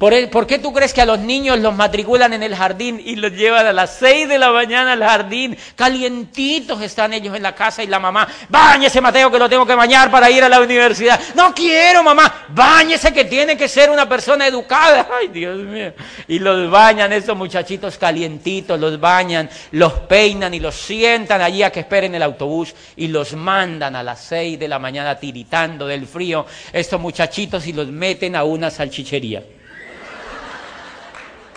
¿Por, qué tú crees que a los niños los matriculan en el jardín y los llevan a las seis de la mañana al jardín? Calientitos están ellos en la casa y la mamá, báñese Mateo que lo tengo que bañar para ir a la universidad. No quiero mamá, báñese que tiene que ser una persona educada. [laughs] Ay Dios mío. Y los bañan esos muchachitos calientitos, los bañan, los peinan y los sientan allí a que esperen el autobús y los mandan a las seis de la mañana tiritando del frío estos muchachitos y los meten a una salchichería.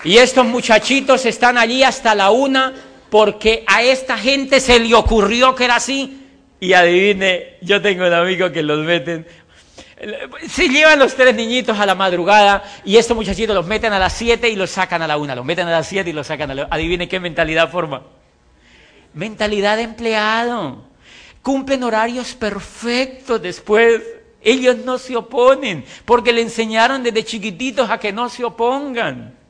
Y estos muchachitos están allí hasta la una porque a esta gente se le ocurrió que era así. Y adivine, yo tengo un amigo que los meten. Se llevan los tres niñitos a la madrugada y estos muchachitos los meten a las siete y los sacan a la una. Los meten a las siete y los sacan a la una. Adivine qué mentalidad forma. Mentalidad de empleado. Cumplen horarios perfectos después. Ellos no se oponen porque le enseñaron desde chiquititos a que no se opongan.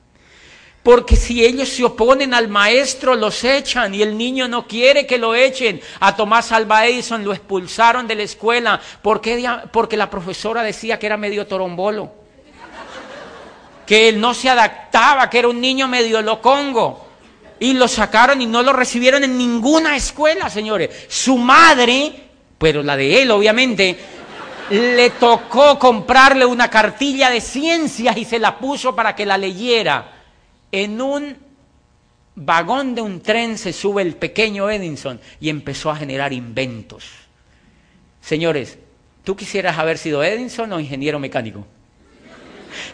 Porque si ellos se oponen al maestro, los echan y el niño no quiere que lo echen. A Tomás Alba Edison lo expulsaron de la escuela porque, porque la profesora decía que era medio torombolo. Que él no se adaptaba, que era un niño medio locongo. Y lo sacaron y no lo recibieron en ninguna escuela, señores. Su madre, pero la de él obviamente, le tocó comprarle una cartilla de ciencias y se la puso para que la leyera en un vagón de un tren se sube el pequeño Edison y empezó a generar inventos. Señores, ¿tú quisieras haber sido Edison o ingeniero mecánico?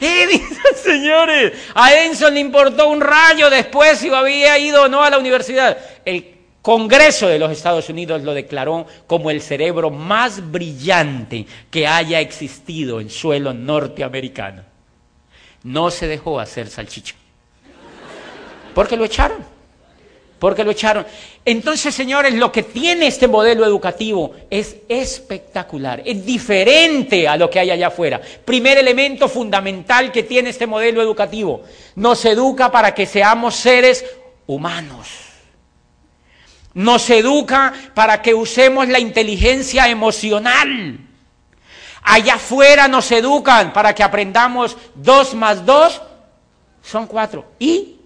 Edison, [laughs] señores, a Edison le importó un rayo después si había ido o no a la universidad. El Congreso de los Estados Unidos lo declaró como el cerebro más brillante que haya existido en suelo norteamericano. No se dejó hacer salchicha. Porque lo echaron. Porque lo echaron. Entonces, señores, lo que tiene este modelo educativo es espectacular, es diferente a lo que hay allá afuera. Primer elemento fundamental que tiene este modelo educativo, nos educa para que seamos seres humanos. Nos educa para que usemos la inteligencia emocional. Allá afuera nos educan para que aprendamos dos más dos son cuatro. ¿Y?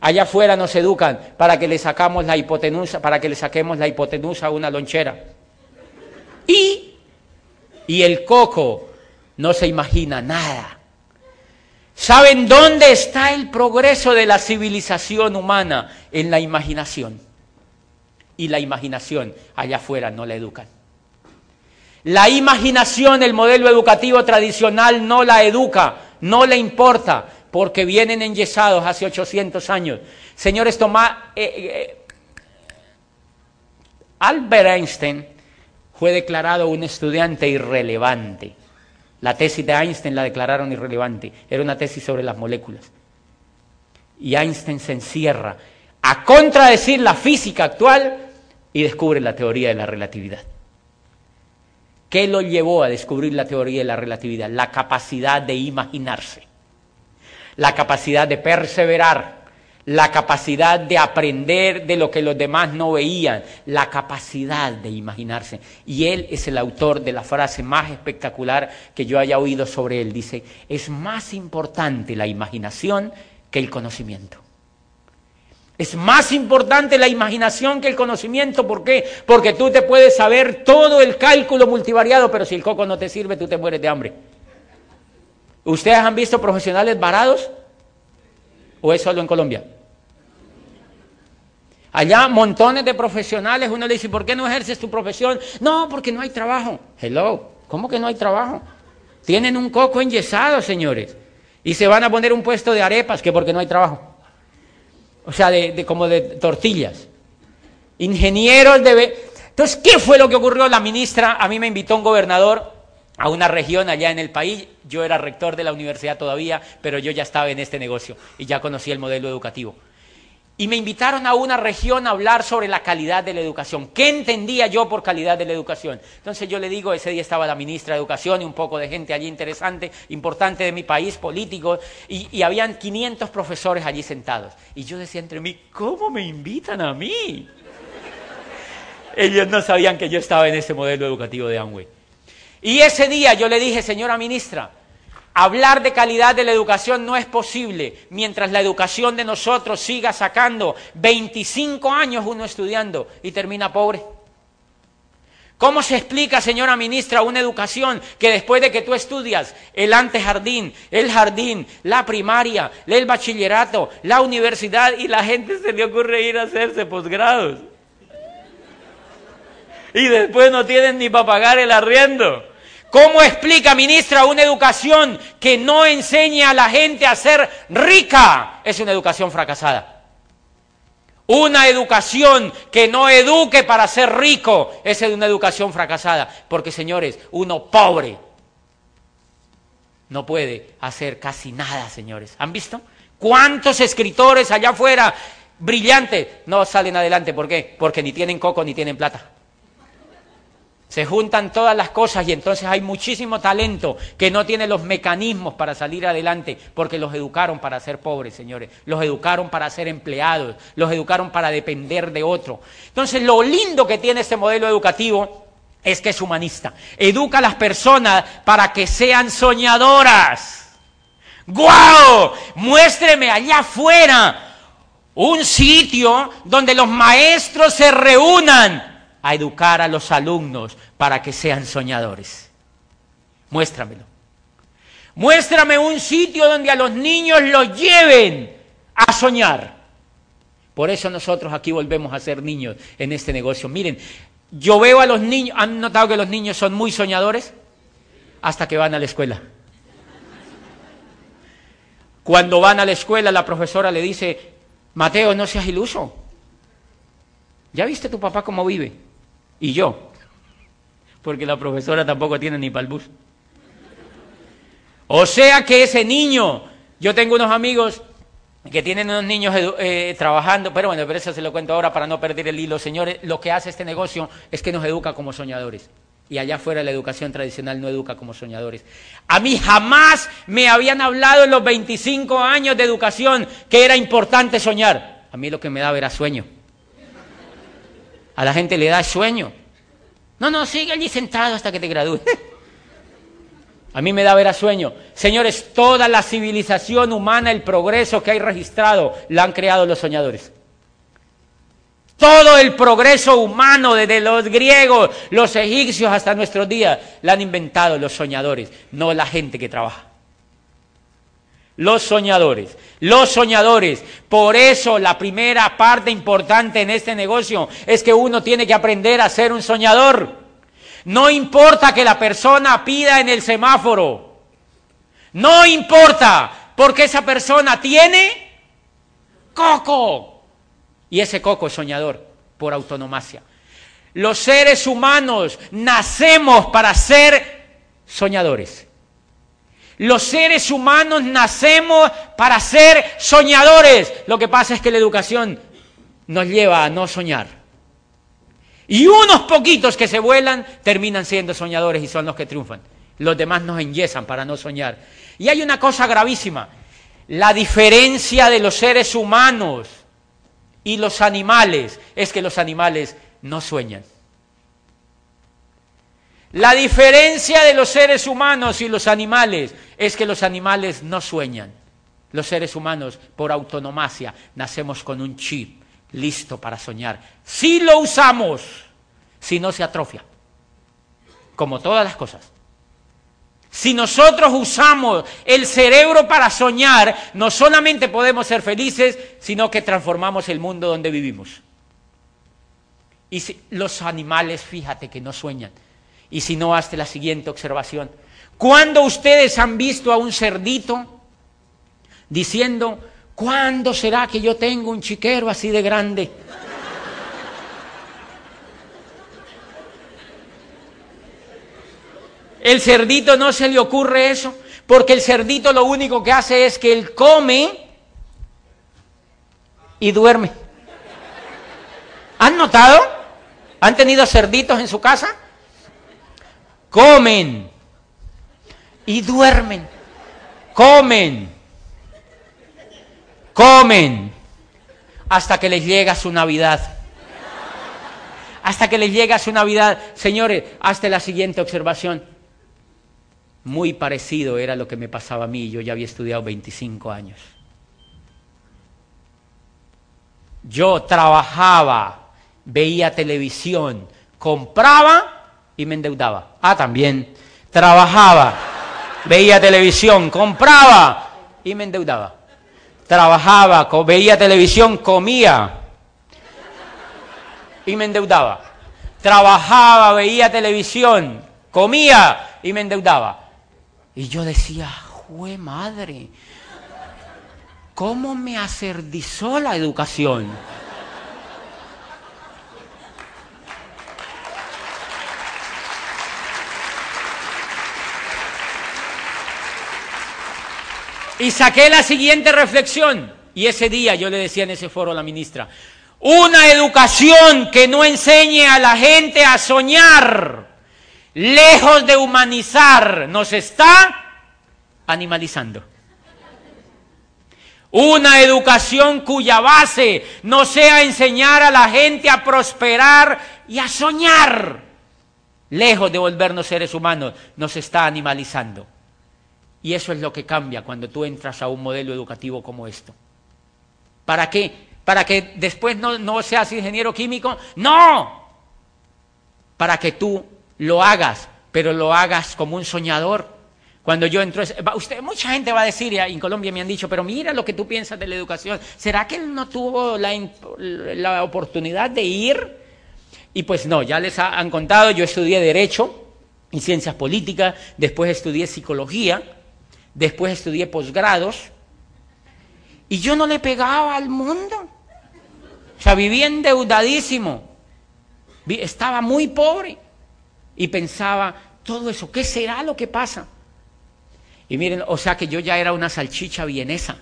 Allá afuera nos educan para que le sacamos la hipotenusa, para que le saquemos la hipotenusa a una lonchera. Y, y el coco no se imagina nada. ¿Saben dónde está el progreso de la civilización humana? En la imaginación. Y la imaginación allá afuera no la educan. La imaginación, el modelo educativo tradicional no la educa, no le importa porque vienen enyesados hace 800 años. Señores, toma, eh, eh, Albert Einstein fue declarado un estudiante irrelevante. La tesis de Einstein la declararon irrelevante. Era una tesis sobre las moléculas. Y Einstein se encierra a contradecir la física actual y descubre la teoría de la relatividad. ¿Qué lo llevó a descubrir la teoría de la relatividad? La capacidad de imaginarse la capacidad de perseverar, la capacidad de aprender de lo que los demás no veían, la capacidad de imaginarse. Y él es el autor de la frase más espectacular que yo haya oído sobre él. Dice, es más importante la imaginación que el conocimiento. Es más importante la imaginación que el conocimiento. ¿Por qué? Porque tú te puedes saber todo el cálculo multivariado, pero si el coco no te sirve, tú te mueres de hambre. ¿Ustedes han visto profesionales varados? ¿O es solo en Colombia? Allá montones de profesionales, uno le dice, ¿por qué no ejerces tu profesión? No, porque no hay trabajo. Hello, ¿cómo que no hay trabajo? Tienen un coco enyesado, señores. Y se van a poner un puesto de arepas, que porque no hay trabajo. O sea, de, como de tortillas. Ingenieros de... Entonces, ¿qué fue lo que ocurrió? La ministra, a mí me invitó un gobernador a una región allá en el país. Yo era rector de la universidad todavía, pero yo ya estaba en este negocio y ya conocía el modelo educativo. Y me invitaron a una región a hablar sobre la calidad de la educación. ¿Qué entendía yo por calidad de la educación? Entonces yo le digo, ese día estaba la ministra de Educación y un poco de gente allí interesante, importante de mi país, político, y, y habían 500 profesores allí sentados. Y yo decía entre mí, ¿cómo me invitan a mí? Ellos no sabían que yo estaba en ese modelo educativo de Amway. Y ese día yo le dije, señora ministra, Hablar de calidad de la educación no es posible mientras la educación de nosotros siga sacando 25 años uno estudiando y termina pobre. ¿Cómo se explica, señora ministra, una educación que después de que tú estudias el antejardín, el jardín, la primaria, el bachillerato, la universidad y la gente se le ocurre ir a hacerse posgrados? Y después no tienen ni para pagar el arriendo. ¿Cómo explica, ministra, una educación que no enseña a la gente a ser rica? Es una educación fracasada. Una educación que no eduque para ser rico es una educación fracasada. Porque, señores, uno pobre no puede hacer casi nada, señores. ¿Han visto? ¿Cuántos escritores allá afuera brillantes no salen adelante? ¿Por qué? Porque ni tienen coco ni tienen plata. Se juntan todas las cosas y entonces hay muchísimo talento que no tiene los mecanismos para salir adelante porque los educaron para ser pobres, señores. Los educaron para ser empleados, los educaron para depender de otro. Entonces lo lindo que tiene este modelo educativo es que es humanista. Educa a las personas para que sean soñadoras. ¡Guau! Muéstreme allá afuera un sitio donde los maestros se reúnan a educar a los alumnos para que sean soñadores. Muéstramelo. Muéstrame un sitio donde a los niños los lleven a soñar. Por eso nosotros aquí volvemos a ser niños en este negocio. Miren, yo veo a los niños, ¿han notado que los niños son muy soñadores? Hasta que van a la escuela. Cuando van a la escuela, la profesora le dice, Mateo, no seas iluso. ¿Ya viste tu papá cómo vive? Y yo, porque la profesora tampoco tiene ni para el bus. O sea que ese niño, yo tengo unos amigos que tienen unos niños eh, trabajando, pero bueno, pero eso se lo cuento ahora para no perder el hilo. Señores, lo que hace este negocio es que nos educa como soñadores. Y allá afuera la educación tradicional no educa como soñadores. A mí jamás me habían hablado en los 25 años de educación que era importante soñar. A mí lo que me daba era sueño. A la gente le da sueño. No, no, sigue allí sentado hasta que te gradúes. [laughs] A mí me da ver sueño. Señores, toda la civilización humana, el progreso que hay registrado, la han creado los soñadores. Todo el progreso humano, desde los griegos, los egipcios hasta nuestros días, la han inventado los soñadores, no la gente que trabaja. Los soñadores, los soñadores. Por eso la primera parte importante en este negocio es que uno tiene que aprender a ser un soñador. No importa que la persona pida en el semáforo. No importa, porque esa persona tiene coco. Y ese coco es soñador por autonomacia. Los seres humanos nacemos para ser soñadores. Los seres humanos nacemos para ser soñadores. Lo que pasa es que la educación nos lleva a no soñar. Y unos poquitos que se vuelan terminan siendo soñadores y son los que triunfan. Los demás nos enyesan para no soñar. Y hay una cosa gravísima. La diferencia de los seres humanos y los animales es que los animales no sueñan. La diferencia de los seres humanos y los animales es que los animales no sueñan. Los seres humanos, por autonomacia, nacemos con un chip listo para soñar. Si lo usamos, si no se atrofia, como todas las cosas. Si nosotros usamos el cerebro para soñar, no solamente podemos ser felices, sino que transformamos el mundo donde vivimos. Y si, los animales, fíjate que no sueñan y si no, hazte la siguiente observación. ¿Cuándo ustedes han visto a un cerdito diciendo, ¿cuándo será que yo tengo un chiquero así de grande? El cerdito no se le ocurre eso, porque el cerdito lo único que hace es que él come y duerme. ¿Han notado? ¿Han tenido cerditos en su casa? Comen y duermen. Comen, comen, hasta que les llega su Navidad. Hasta que les llega su Navidad. Señores, hasta la siguiente observación. muy parecido era lo que me pasaba a mí. Yo ya había estudiado 25 años. Yo trabajaba, veía televisión, compraba y me endeudaba. Ah, también. Trabajaba, veía televisión, compraba y me endeudaba. Trabajaba, veía televisión, comía y me endeudaba. Trabajaba, veía televisión, comía y me endeudaba. Y yo decía, jue madre, ¿cómo me acerdizó la educación? Y saqué la siguiente reflexión. Y ese día yo le decía en ese foro a la ministra, una educación que no enseñe a la gente a soñar, lejos de humanizar, nos está animalizando. Una educación cuya base no sea enseñar a la gente a prosperar y a soñar, lejos de volvernos seres humanos, nos está animalizando. Y eso es lo que cambia cuando tú entras a un modelo educativo como esto. ¿Para qué? ¿Para que después no, no seas ingeniero químico? No. Para que tú lo hagas, pero lo hagas como un soñador. Cuando yo entro, usted, mucha gente va a decir, en Colombia me han dicho, pero mira lo que tú piensas de la educación. ¿Será que él no tuvo la, la oportunidad de ir? Y pues no, ya les han contado, yo estudié Derecho y Ciencias Políticas, después estudié Psicología, después estudié posgrados, y yo no le pegaba al mundo. O sea, vivía endeudadísimo, estaba muy pobre y pensaba, todo eso, ¿qué será lo que pasa? Y miren, o sea que yo ya era una salchicha vienesa.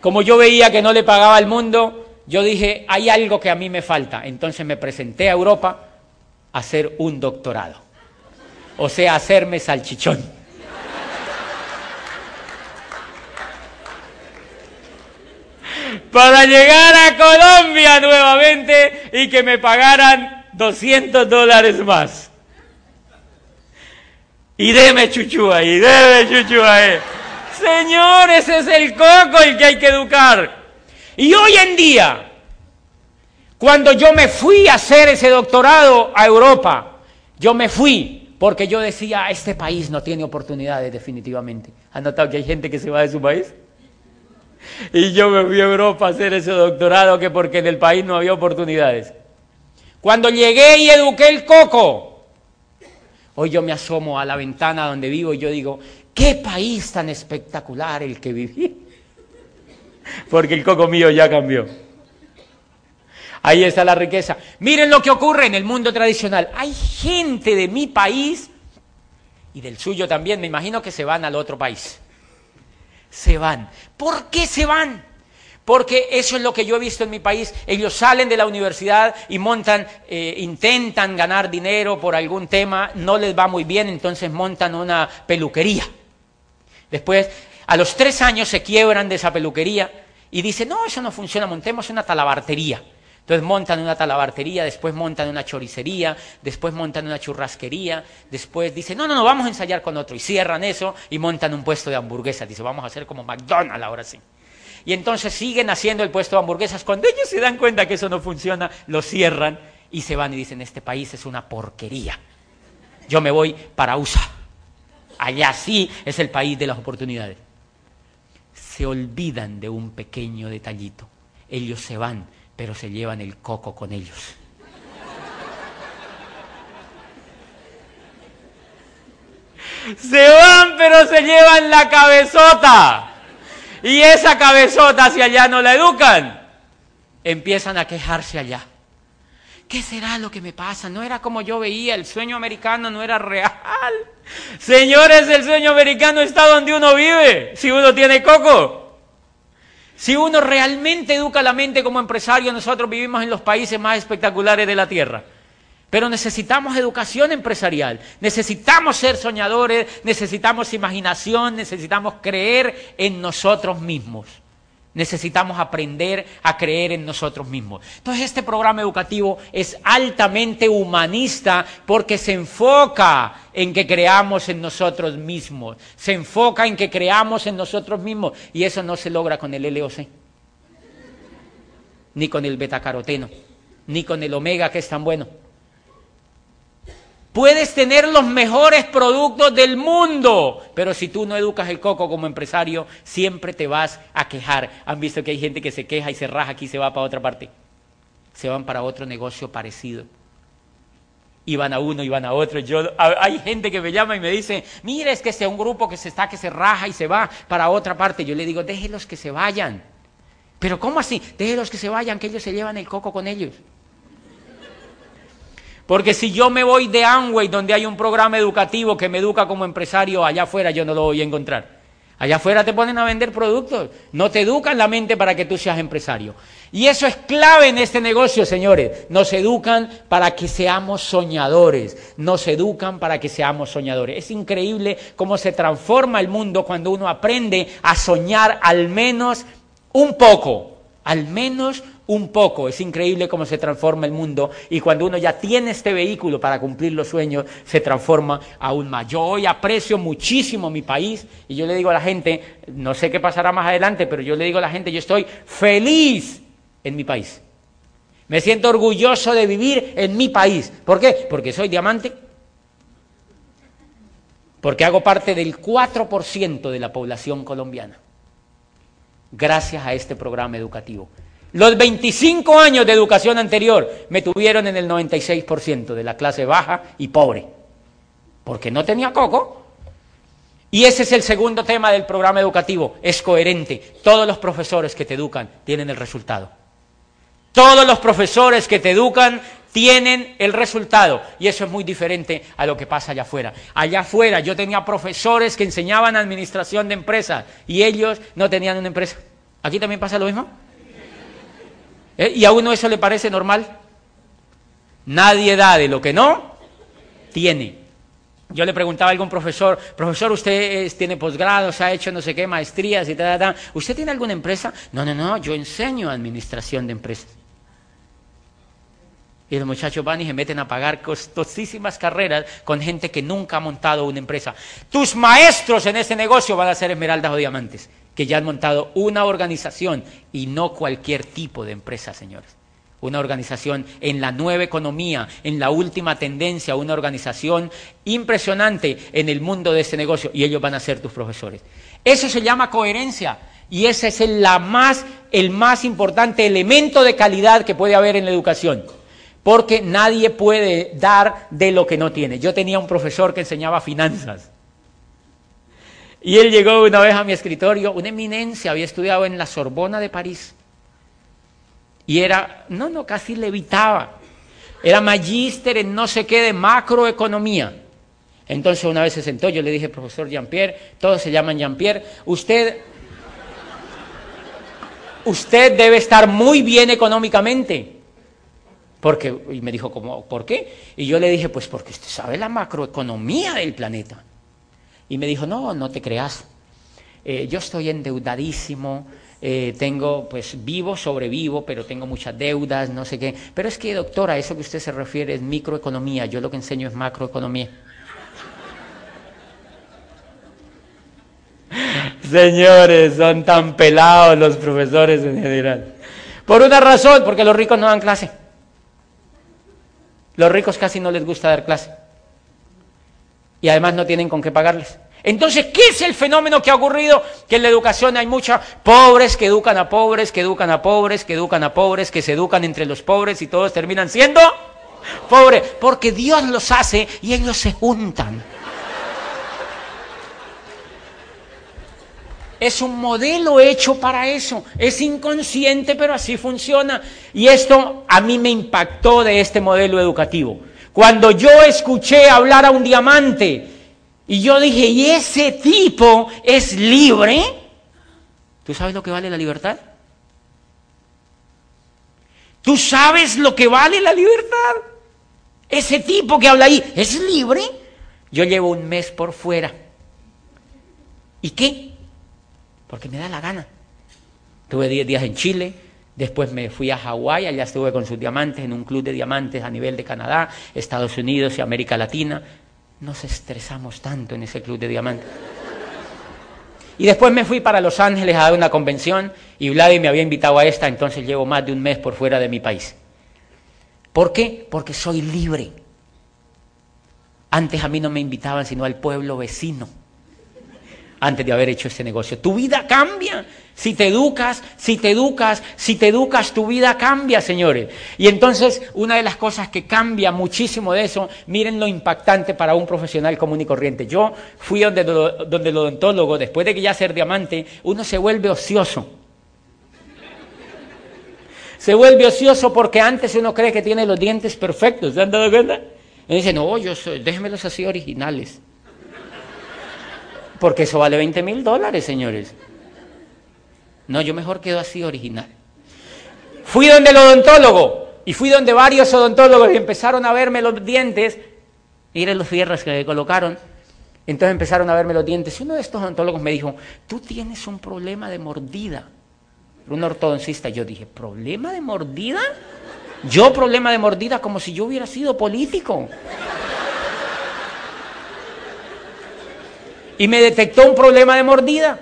Como yo veía que no le pagaba al mundo, yo dije, hay algo que a mí me falta. Entonces me presenté a Europa a hacer un doctorado. O sea, hacerme salchichón. Para llegar a Colombia nuevamente y que me pagaran 200 dólares más. Y deme chuchu ahí, deme chuchu ahí. Señor, es el coco el que hay que educar. Y hoy en día, cuando yo me fui a hacer ese doctorado a Europa, yo me fui porque yo decía, este país no tiene oportunidades definitivamente. ¿Han notado que hay gente que se va de su país? Y yo me fui a Europa a hacer ese doctorado que porque en el país no había oportunidades. Cuando llegué y eduqué el coco, hoy yo me asomo a la ventana donde vivo y yo digo, qué país tan espectacular el que viví. [laughs] Porque el coco mío ya cambió. Ahí está la riqueza. Miren lo que ocurre en el mundo tradicional. Hay gente de mi país y del suyo también, me imagino que se van al otro país se van. ¿Por qué se van? Porque eso es lo que yo he visto en mi país. Ellos salen de la universidad y montan, eh, intentan ganar dinero por algún tema, no les va muy bien, entonces montan una peluquería. Después, a los tres años se quiebran de esa peluquería y dicen, no, eso no funciona, montemos una talabartería. Entonces montan una talabartería, después montan una choricería, después montan una churrasquería, después dicen, no, no, no, vamos a ensayar con otro. Y cierran eso y montan un puesto de hamburguesas. Dice, vamos a hacer como McDonald's ahora sí. Y entonces siguen haciendo el puesto de hamburguesas. Cuando ellos se dan cuenta que eso no funciona, lo cierran y se van y dicen, este país es una porquería. Yo me voy para USA. Allá sí es el país de las oportunidades. Se olvidan de un pequeño detallito. Ellos se van pero se llevan el coco con ellos. Se van, pero se llevan la cabezota. Y esa cabezota, si allá no la educan, empiezan a quejarse allá. ¿Qué será lo que me pasa? No era como yo veía, el sueño americano no era real. Señores, el sueño americano está donde uno vive, si uno tiene coco. Si uno realmente educa la mente como empresario, nosotros vivimos en los países más espectaculares de la Tierra. Pero necesitamos educación empresarial, necesitamos ser soñadores, necesitamos imaginación, necesitamos creer en nosotros mismos. Necesitamos aprender a creer en nosotros mismos. Entonces este programa educativo es altamente humanista porque se enfoca en que creamos en nosotros mismos. Se enfoca en que creamos en nosotros mismos. Y eso no se logra con el LOC, ni con el betacaroteno, ni con el omega que es tan bueno. Puedes tener los mejores productos del mundo, pero si tú no educas el coco como empresario, siempre te vas a quejar. Han visto que hay gente que se queja y se raja aquí y se va para otra parte. Se van para otro negocio parecido. Y van a uno y van a otro. Yo, hay gente que me llama y me dice, mire, es que sea un grupo que se está, que se raja y se va para otra parte. Yo le digo, déjelos que se vayan. Pero ¿cómo así? Déjelos que se vayan, que ellos se llevan el coco con ellos. Porque si yo me voy de Amway, donde hay un programa educativo que me educa como empresario, allá afuera yo no lo voy a encontrar. Allá afuera te ponen a vender productos, no te educan la mente para que tú seas empresario. Y eso es clave en este negocio, señores. Nos educan para que seamos soñadores, nos educan para que seamos soñadores. Es increíble cómo se transforma el mundo cuando uno aprende a soñar al menos un poco, al menos un poco. Es increíble cómo se transforma el mundo y cuando uno ya tiene este vehículo para cumplir los sueños, se transforma aún más. Yo hoy aprecio muchísimo mi país y yo le digo a la gente, no sé qué pasará más adelante, pero yo le digo a la gente, yo estoy feliz en mi país. Me siento orgulloso de vivir en mi país. ¿Por qué? Porque soy diamante. Porque hago parte del 4% de la población colombiana. Gracias a este programa educativo. Los 25 años de educación anterior me tuvieron en el 96% de la clase baja y pobre, porque no tenía coco. Y ese es el segundo tema del programa educativo, es coherente. Todos los profesores que te educan tienen el resultado. Todos los profesores que te educan tienen el resultado. Y eso es muy diferente a lo que pasa allá afuera. Allá afuera yo tenía profesores que enseñaban administración de empresas y ellos no tenían una empresa. ¿Aquí también pasa lo mismo? ¿Eh? ¿Y a uno eso le parece normal? Nadie da de lo que no tiene. Yo le preguntaba a algún profesor, profesor, usted tiene posgrados, ha hecho no sé qué, maestrías y tal, tal, ¿Usted tiene alguna empresa? No, no, no, yo enseño administración de empresas. Y los muchachos van y se meten a pagar costosísimas carreras con gente que nunca ha montado una empresa. Tus maestros en ese negocio van a ser esmeraldas o diamantes que ya han montado una organización y no cualquier tipo de empresa, señores. Una organización en la nueva economía, en la última tendencia, una organización impresionante en el mundo de este negocio y ellos van a ser tus profesores. Eso se llama coherencia y ese es el, más, el más importante elemento de calidad que puede haber en la educación. Porque nadie puede dar de lo que no tiene. Yo tenía un profesor que enseñaba finanzas y él llegó una vez a mi escritorio, una eminencia, había estudiado en la Sorbona de París. Y era, no, no, casi levitaba. Era magíster en no sé qué de macroeconomía. Entonces una vez se sentó, yo le dije, profesor Jean-Pierre, todos se llaman Jean-Pierre, usted, usted debe estar muy bien económicamente. Porque, y me dijo, ¿cómo, ¿por qué? Y yo le dije, pues porque usted sabe la macroeconomía del planeta. Y me dijo, no, no te creas. Eh, yo estoy endeudadísimo, eh, tengo, pues vivo, sobrevivo, pero tengo muchas deudas, no sé qué. Pero es que, doctora, eso que usted se refiere es microeconomía, yo lo que enseño es macroeconomía. [laughs] Señores, son tan pelados los profesores en general. Por una razón, porque los ricos no dan clase. Los ricos casi no les gusta dar clase y además no tienen con qué pagarles. Entonces, ¿qué es el fenómeno que ha ocurrido? Que en la educación hay muchos pobres que educan a pobres, que educan a pobres, que educan a pobres, que se educan entre los pobres y todos terminan siendo pobres, porque Dios los hace y ellos se juntan. Es un modelo hecho para eso. Es inconsciente, pero así funciona. Y esto a mí me impactó de este modelo educativo. Cuando yo escuché hablar a un diamante y yo dije, ¿y ese tipo es libre? ¿Tú sabes lo que vale la libertad? ¿Tú sabes lo que vale la libertad? Ese tipo que habla ahí, ¿es libre? Yo llevo un mes por fuera. ¿Y qué? Porque me da la gana. Tuve 10 días en Chile, después me fui a Hawái, allá estuve con sus diamantes en un club de diamantes a nivel de Canadá, Estados Unidos y América Latina. Nos estresamos tanto en ese club de diamantes. Y después me fui para Los Ángeles a dar una convención y Vladi me había invitado a esta, entonces llevo más de un mes por fuera de mi país. ¿Por qué? Porque soy libre. Antes a mí no me invitaban sino al pueblo vecino, antes de haber hecho este negocio. Tu vida cambia. Si te educas, si te educas, si te educas, tu vida cambia, señores. Y entonces, una de las cosas que cambia muchísimo de eso, miren lo impactante para un profesional común y corriente. Yo fui donde, donde el odontólogo, después de que ya ser diamante, uno se vuelve ocioso. Se vuelve ocioso porque antes uno cree que tiene los dientes perfectos. ¿Se han dado cuenta? Y dice, no, yo soy, déjenmelos así originales. Porque eso vale 20 mil dólares, señores. No, yo mejor quedo así original. Fui donde el odontólogo y fui donde varios odontólogos empezaron a verme los dientes. Miren los fierros que me colocaron. Entonces empezaron a verme los dientes. Y uno de estos odontólogos me dijo, tú tienes un problema de mordida. Un ortodoncista. Yo dije, ¿problema de mordida? Yo problema de mordida como si yo hubiera sido político. Y me detectó un problema de mordida.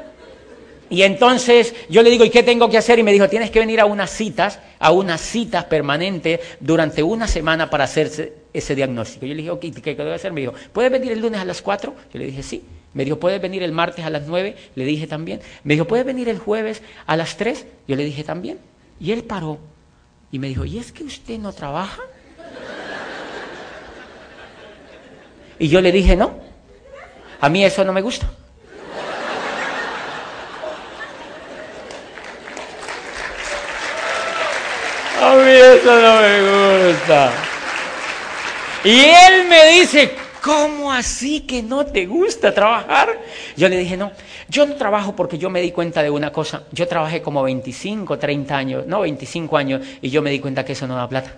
Y entonces yo le digo, ¿y qué tengo que hacer? Y me dijo, tienes que venir a unas citas, a unas citas permanentes durante una semana para hacerse ese diagnóstico. Yo le dije, ok, ¿qué debo hacer? Me dijo, ¿puedes venir el lunes a las 4? Yo le dije, sí. Me dijo, ¿puedes venir el martes a las 9? Le dije también. Me dijo, ¿puedes venir el jueves a las 3? Yo le dije también. Y él paró y me dijo, ¿y es que usted no trabaja? Y yo le dije, no, a mí eso no me gusta. A mí eso no me gusta. Y él me dice, ¿cómo así que no te gusta trabajar? Yo le dije, no, yo no trabajo porque yo me di cuenta de una cosa. Yo trabajé como 25, 30 años, no 25 años, y yo me di cuenta que eso no da plata.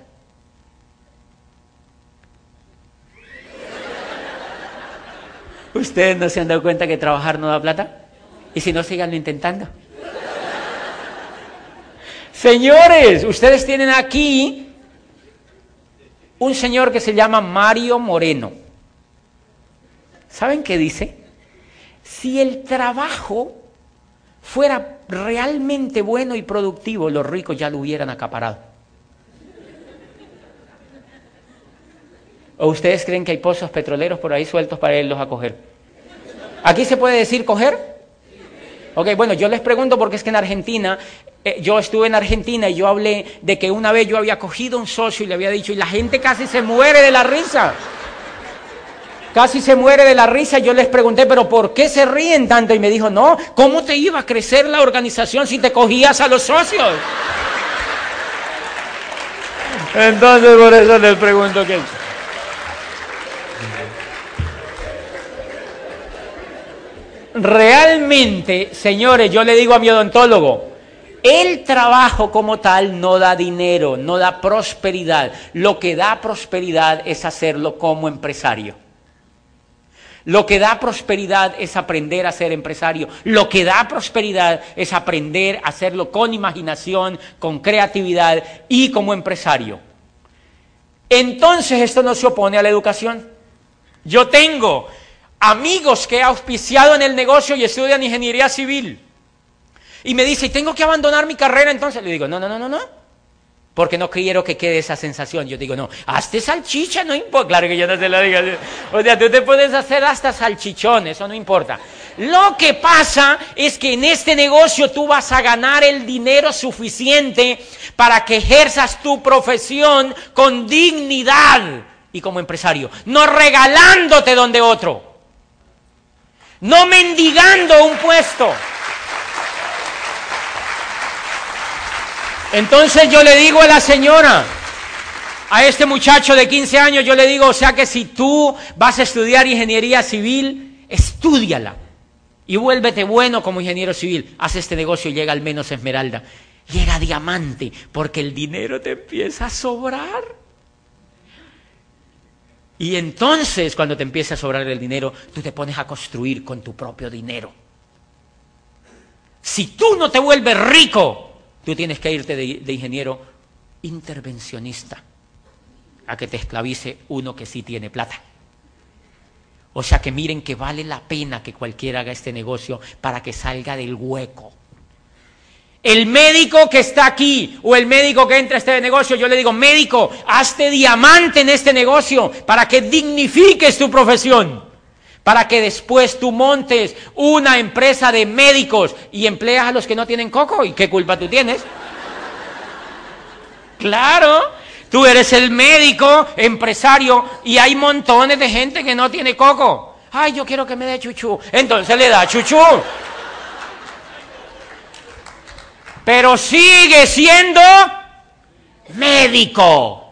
¿Ustedes no se han dado cuenta que trabajar no da plata? Y si no, siganlo intentando. Señores, ustedes tienen aquí un señor que se llama Mario Moreno. ¿Saben qué dice? Si el trabajo fuera realmente bueno y productivo, los ricos ya lo hubieran acaparado. ¿O ustedes creen que hay pozos petroleros por ahí sueltos para irlos a coger? ¿Aquí se puede decir coger? Ok, bueno, yo les pregunto porque es que en Argentina, eh, yo estuve en Argentina y yo hablé de que una vez yo había cogido un socio y le había dicho, y la gente casi se muere de la risa. Casi se muere de la risa. Yo les pregunté, pero ¿por qué se ríen tanto? Y me dijo, no, ¿cómo te iba a crecer la organización si te cogías a los socios? Entonces, por eso les pregunto qué. Realmente, señores, yo le digo a mi odontólogo, el trabajo como tal no da dinero, no da prosperidad. Lo que da prosperidad es hacerlo como empresario. Lo que da prosperidad es aprender a ser empresario. Lo que da prosperidad es aprender a hacerlo con imaginación, con creatividad y como empresario. Entonces esto no se opone a la educación. Yo tengo amigos que he auspiciado en el negocio y estudian ingeniería civil. Y me dice, tengo que abandonar mi carrera entonces. Le digo, no, no, no, no, no. Porque no quiero que quede esa sensación. Yo digo, no, hazte salchicha, no importa. Claro que yo no se lo digo. O sea, tú te puedes hacer hasta salchichón, eso no importa. Lo que pasa es que en este negocio tú vas a ganar el dinero suficiente para que ejerzas tu profesión con dignidad y como empresario, no regalándote donde otro no mendigando un puesto. Entonces yo le digo a la señora, a este muchacho de 15 años, yo le digo, o sea que si tú vas a estudiar ingeniería civil, estudiala y vuélvete bueno como ingeniero civil. Haz este negocio y llega al menos esmeralda. Llega diamante, porque el dinero te empieza a sobrar. Y entonces cuando te empieza a sobrar el dinero, tú te pones a construir con tu propio dinero. Si tú no te vuelves rico, tú tienes que irte de, de ingeniero intervencionista a que te esclavice uno que sí tiene plata. O sea que miren que vale la pena que cualquiera haga este negocio para que salga del hueco. El médico que está aquí o el médico que entra a este negocio, yo le digo, médico, hazte diamante en este negocio para que dignifiques tu profesión, para que después tú montes una empresa de médicos y empleas a los que no tienen coco. ¿Y qué culpa tú tienes? [laughs] Claro, tú eres el médico, empresario, y hay montones de gente que no tiene coco. Ay, yo quiero que me dé chuchú. Entonces le da chuchú. Pero sigue siendo médico.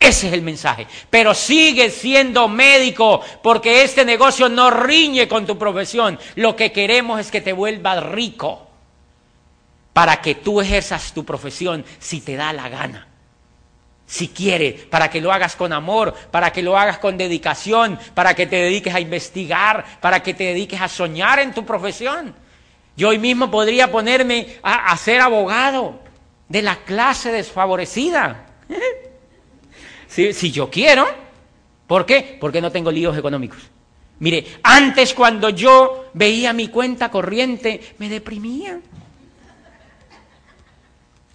Ese es el mensaje. Pero sigue siendo médico porque este negocio no riñe con tu profesión. Lo que queremos es que te vuelvas rico para que tú ejerzas tu profesión si te da la gana. Si quieres, para que lo hagas con amor, para que lo hagas con dedicación, para que te dediques a investigar, para que te dediques a soñar en tu profesión. Yo hoy mismo podría ponerme a, ser abogado de la clase desfavorecida. [laughs] si, si yo quiero. ¿Por qué? Porque no tengo líos económicos. Mire, antes cuando yo veía mi cuenta corriente, me deprimía.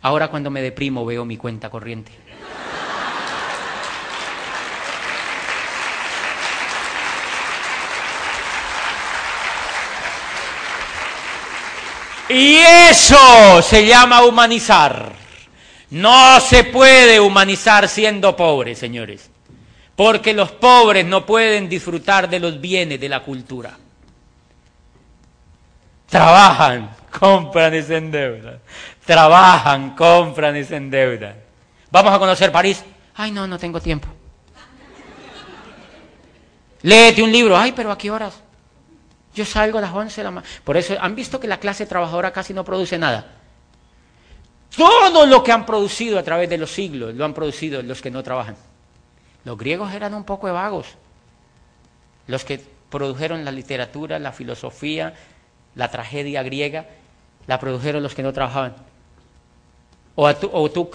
Ahora cuando me deprimo veo mi cuenta corriente. Y eso se llama humanizar. No se puede humanizar siendo pobre, señores. Porque los pobres no pueden disfrutar de los bienes de la cultura. Trabajan, [laughs] compran y se endeudan. Trabajan, compran y se endeudan. Vamos a conocer París. Ay, no, no tengo tiempo. Léete un libro. Ay, pero ¿a qué horas? Yo salgo a las 11 de la mañana. Por eso, ¿han visto que la clase trabajadora casi no produce nada? Todo lo que han producido a través de los siglos lo han producido los que no trabajan. Los griegos eran un poco vagos. Los que produjeron la literatura, la filosofía, la tragedia griega, la produjeron los que no trabajaban. O, tú, o tú,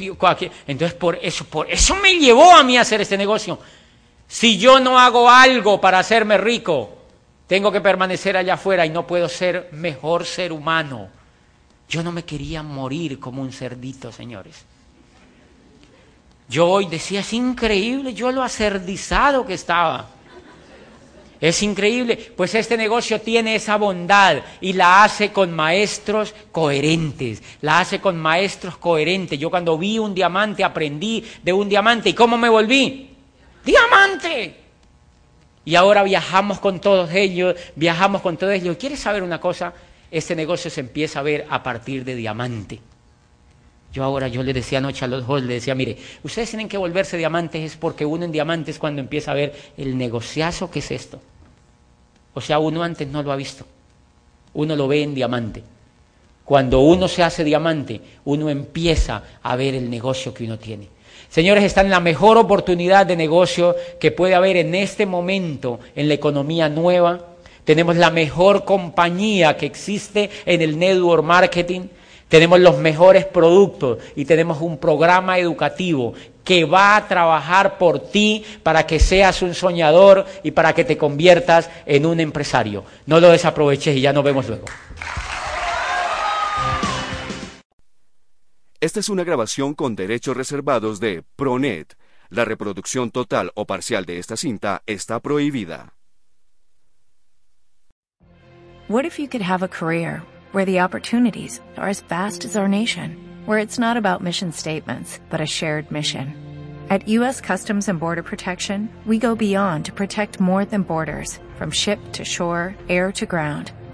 entonces por eso, por eso me llevó a mí a hacer este negocio. Si yo no hago algo para hacerme rico, tengo que permanecer allá afuera y no puedo ser mejor ser humano. Yo no me quería morir como un cerdito, señores. Yo hoy decía, es increíble, yo lo acerdizado que estaba. Es increíble, pues este negocio tiene esa bondad y la hace con maestros coherentes, la hace con maestros coherentes. Yo cuando vi un diamante aprendí de un diamante y ¿cómo me volví? Diamante. Y ahora viajamos con todos ellos, viajamos con todos ellos. ¿Quieres saber una cosa? Este negocio se empieza a ver a partir de diamante. Yo ahora, yo le decía anoche a los dos, le decía, mire, ustedes tienen que volverse diamantes es porque uno en diamantes cuando empieza a ver el negociazo que es esto. O sea, uno antes no lo ha visto. Uno lo ve en diamante. Cuando uno se hace diamante, uno empieza a ver el negocio que uno tiene. Señores, están en la mejor oportunidad de negocio que puede haber en este momento en la economía nueva. Tenemos la mejor compañía que existe en el network marketing. Tenemos los mejores productos y tenemos un programa educativo que va a trabajar por ti para que seas un soñador y para que te conviertas en un empresario. No lo desaproveches y ya nos vemos luego.
Esta es una grabación con derechos reservados de Pronet. La reproducción total o parcial de esta cinta está prohibida.
What if you could have a career where the opportunities are as vast as our nation, where it's not about mission statements, but a shared mission? At U.S. Customs and Border Protection, we go beyond to protect more than borders, from ship to shore, air to ground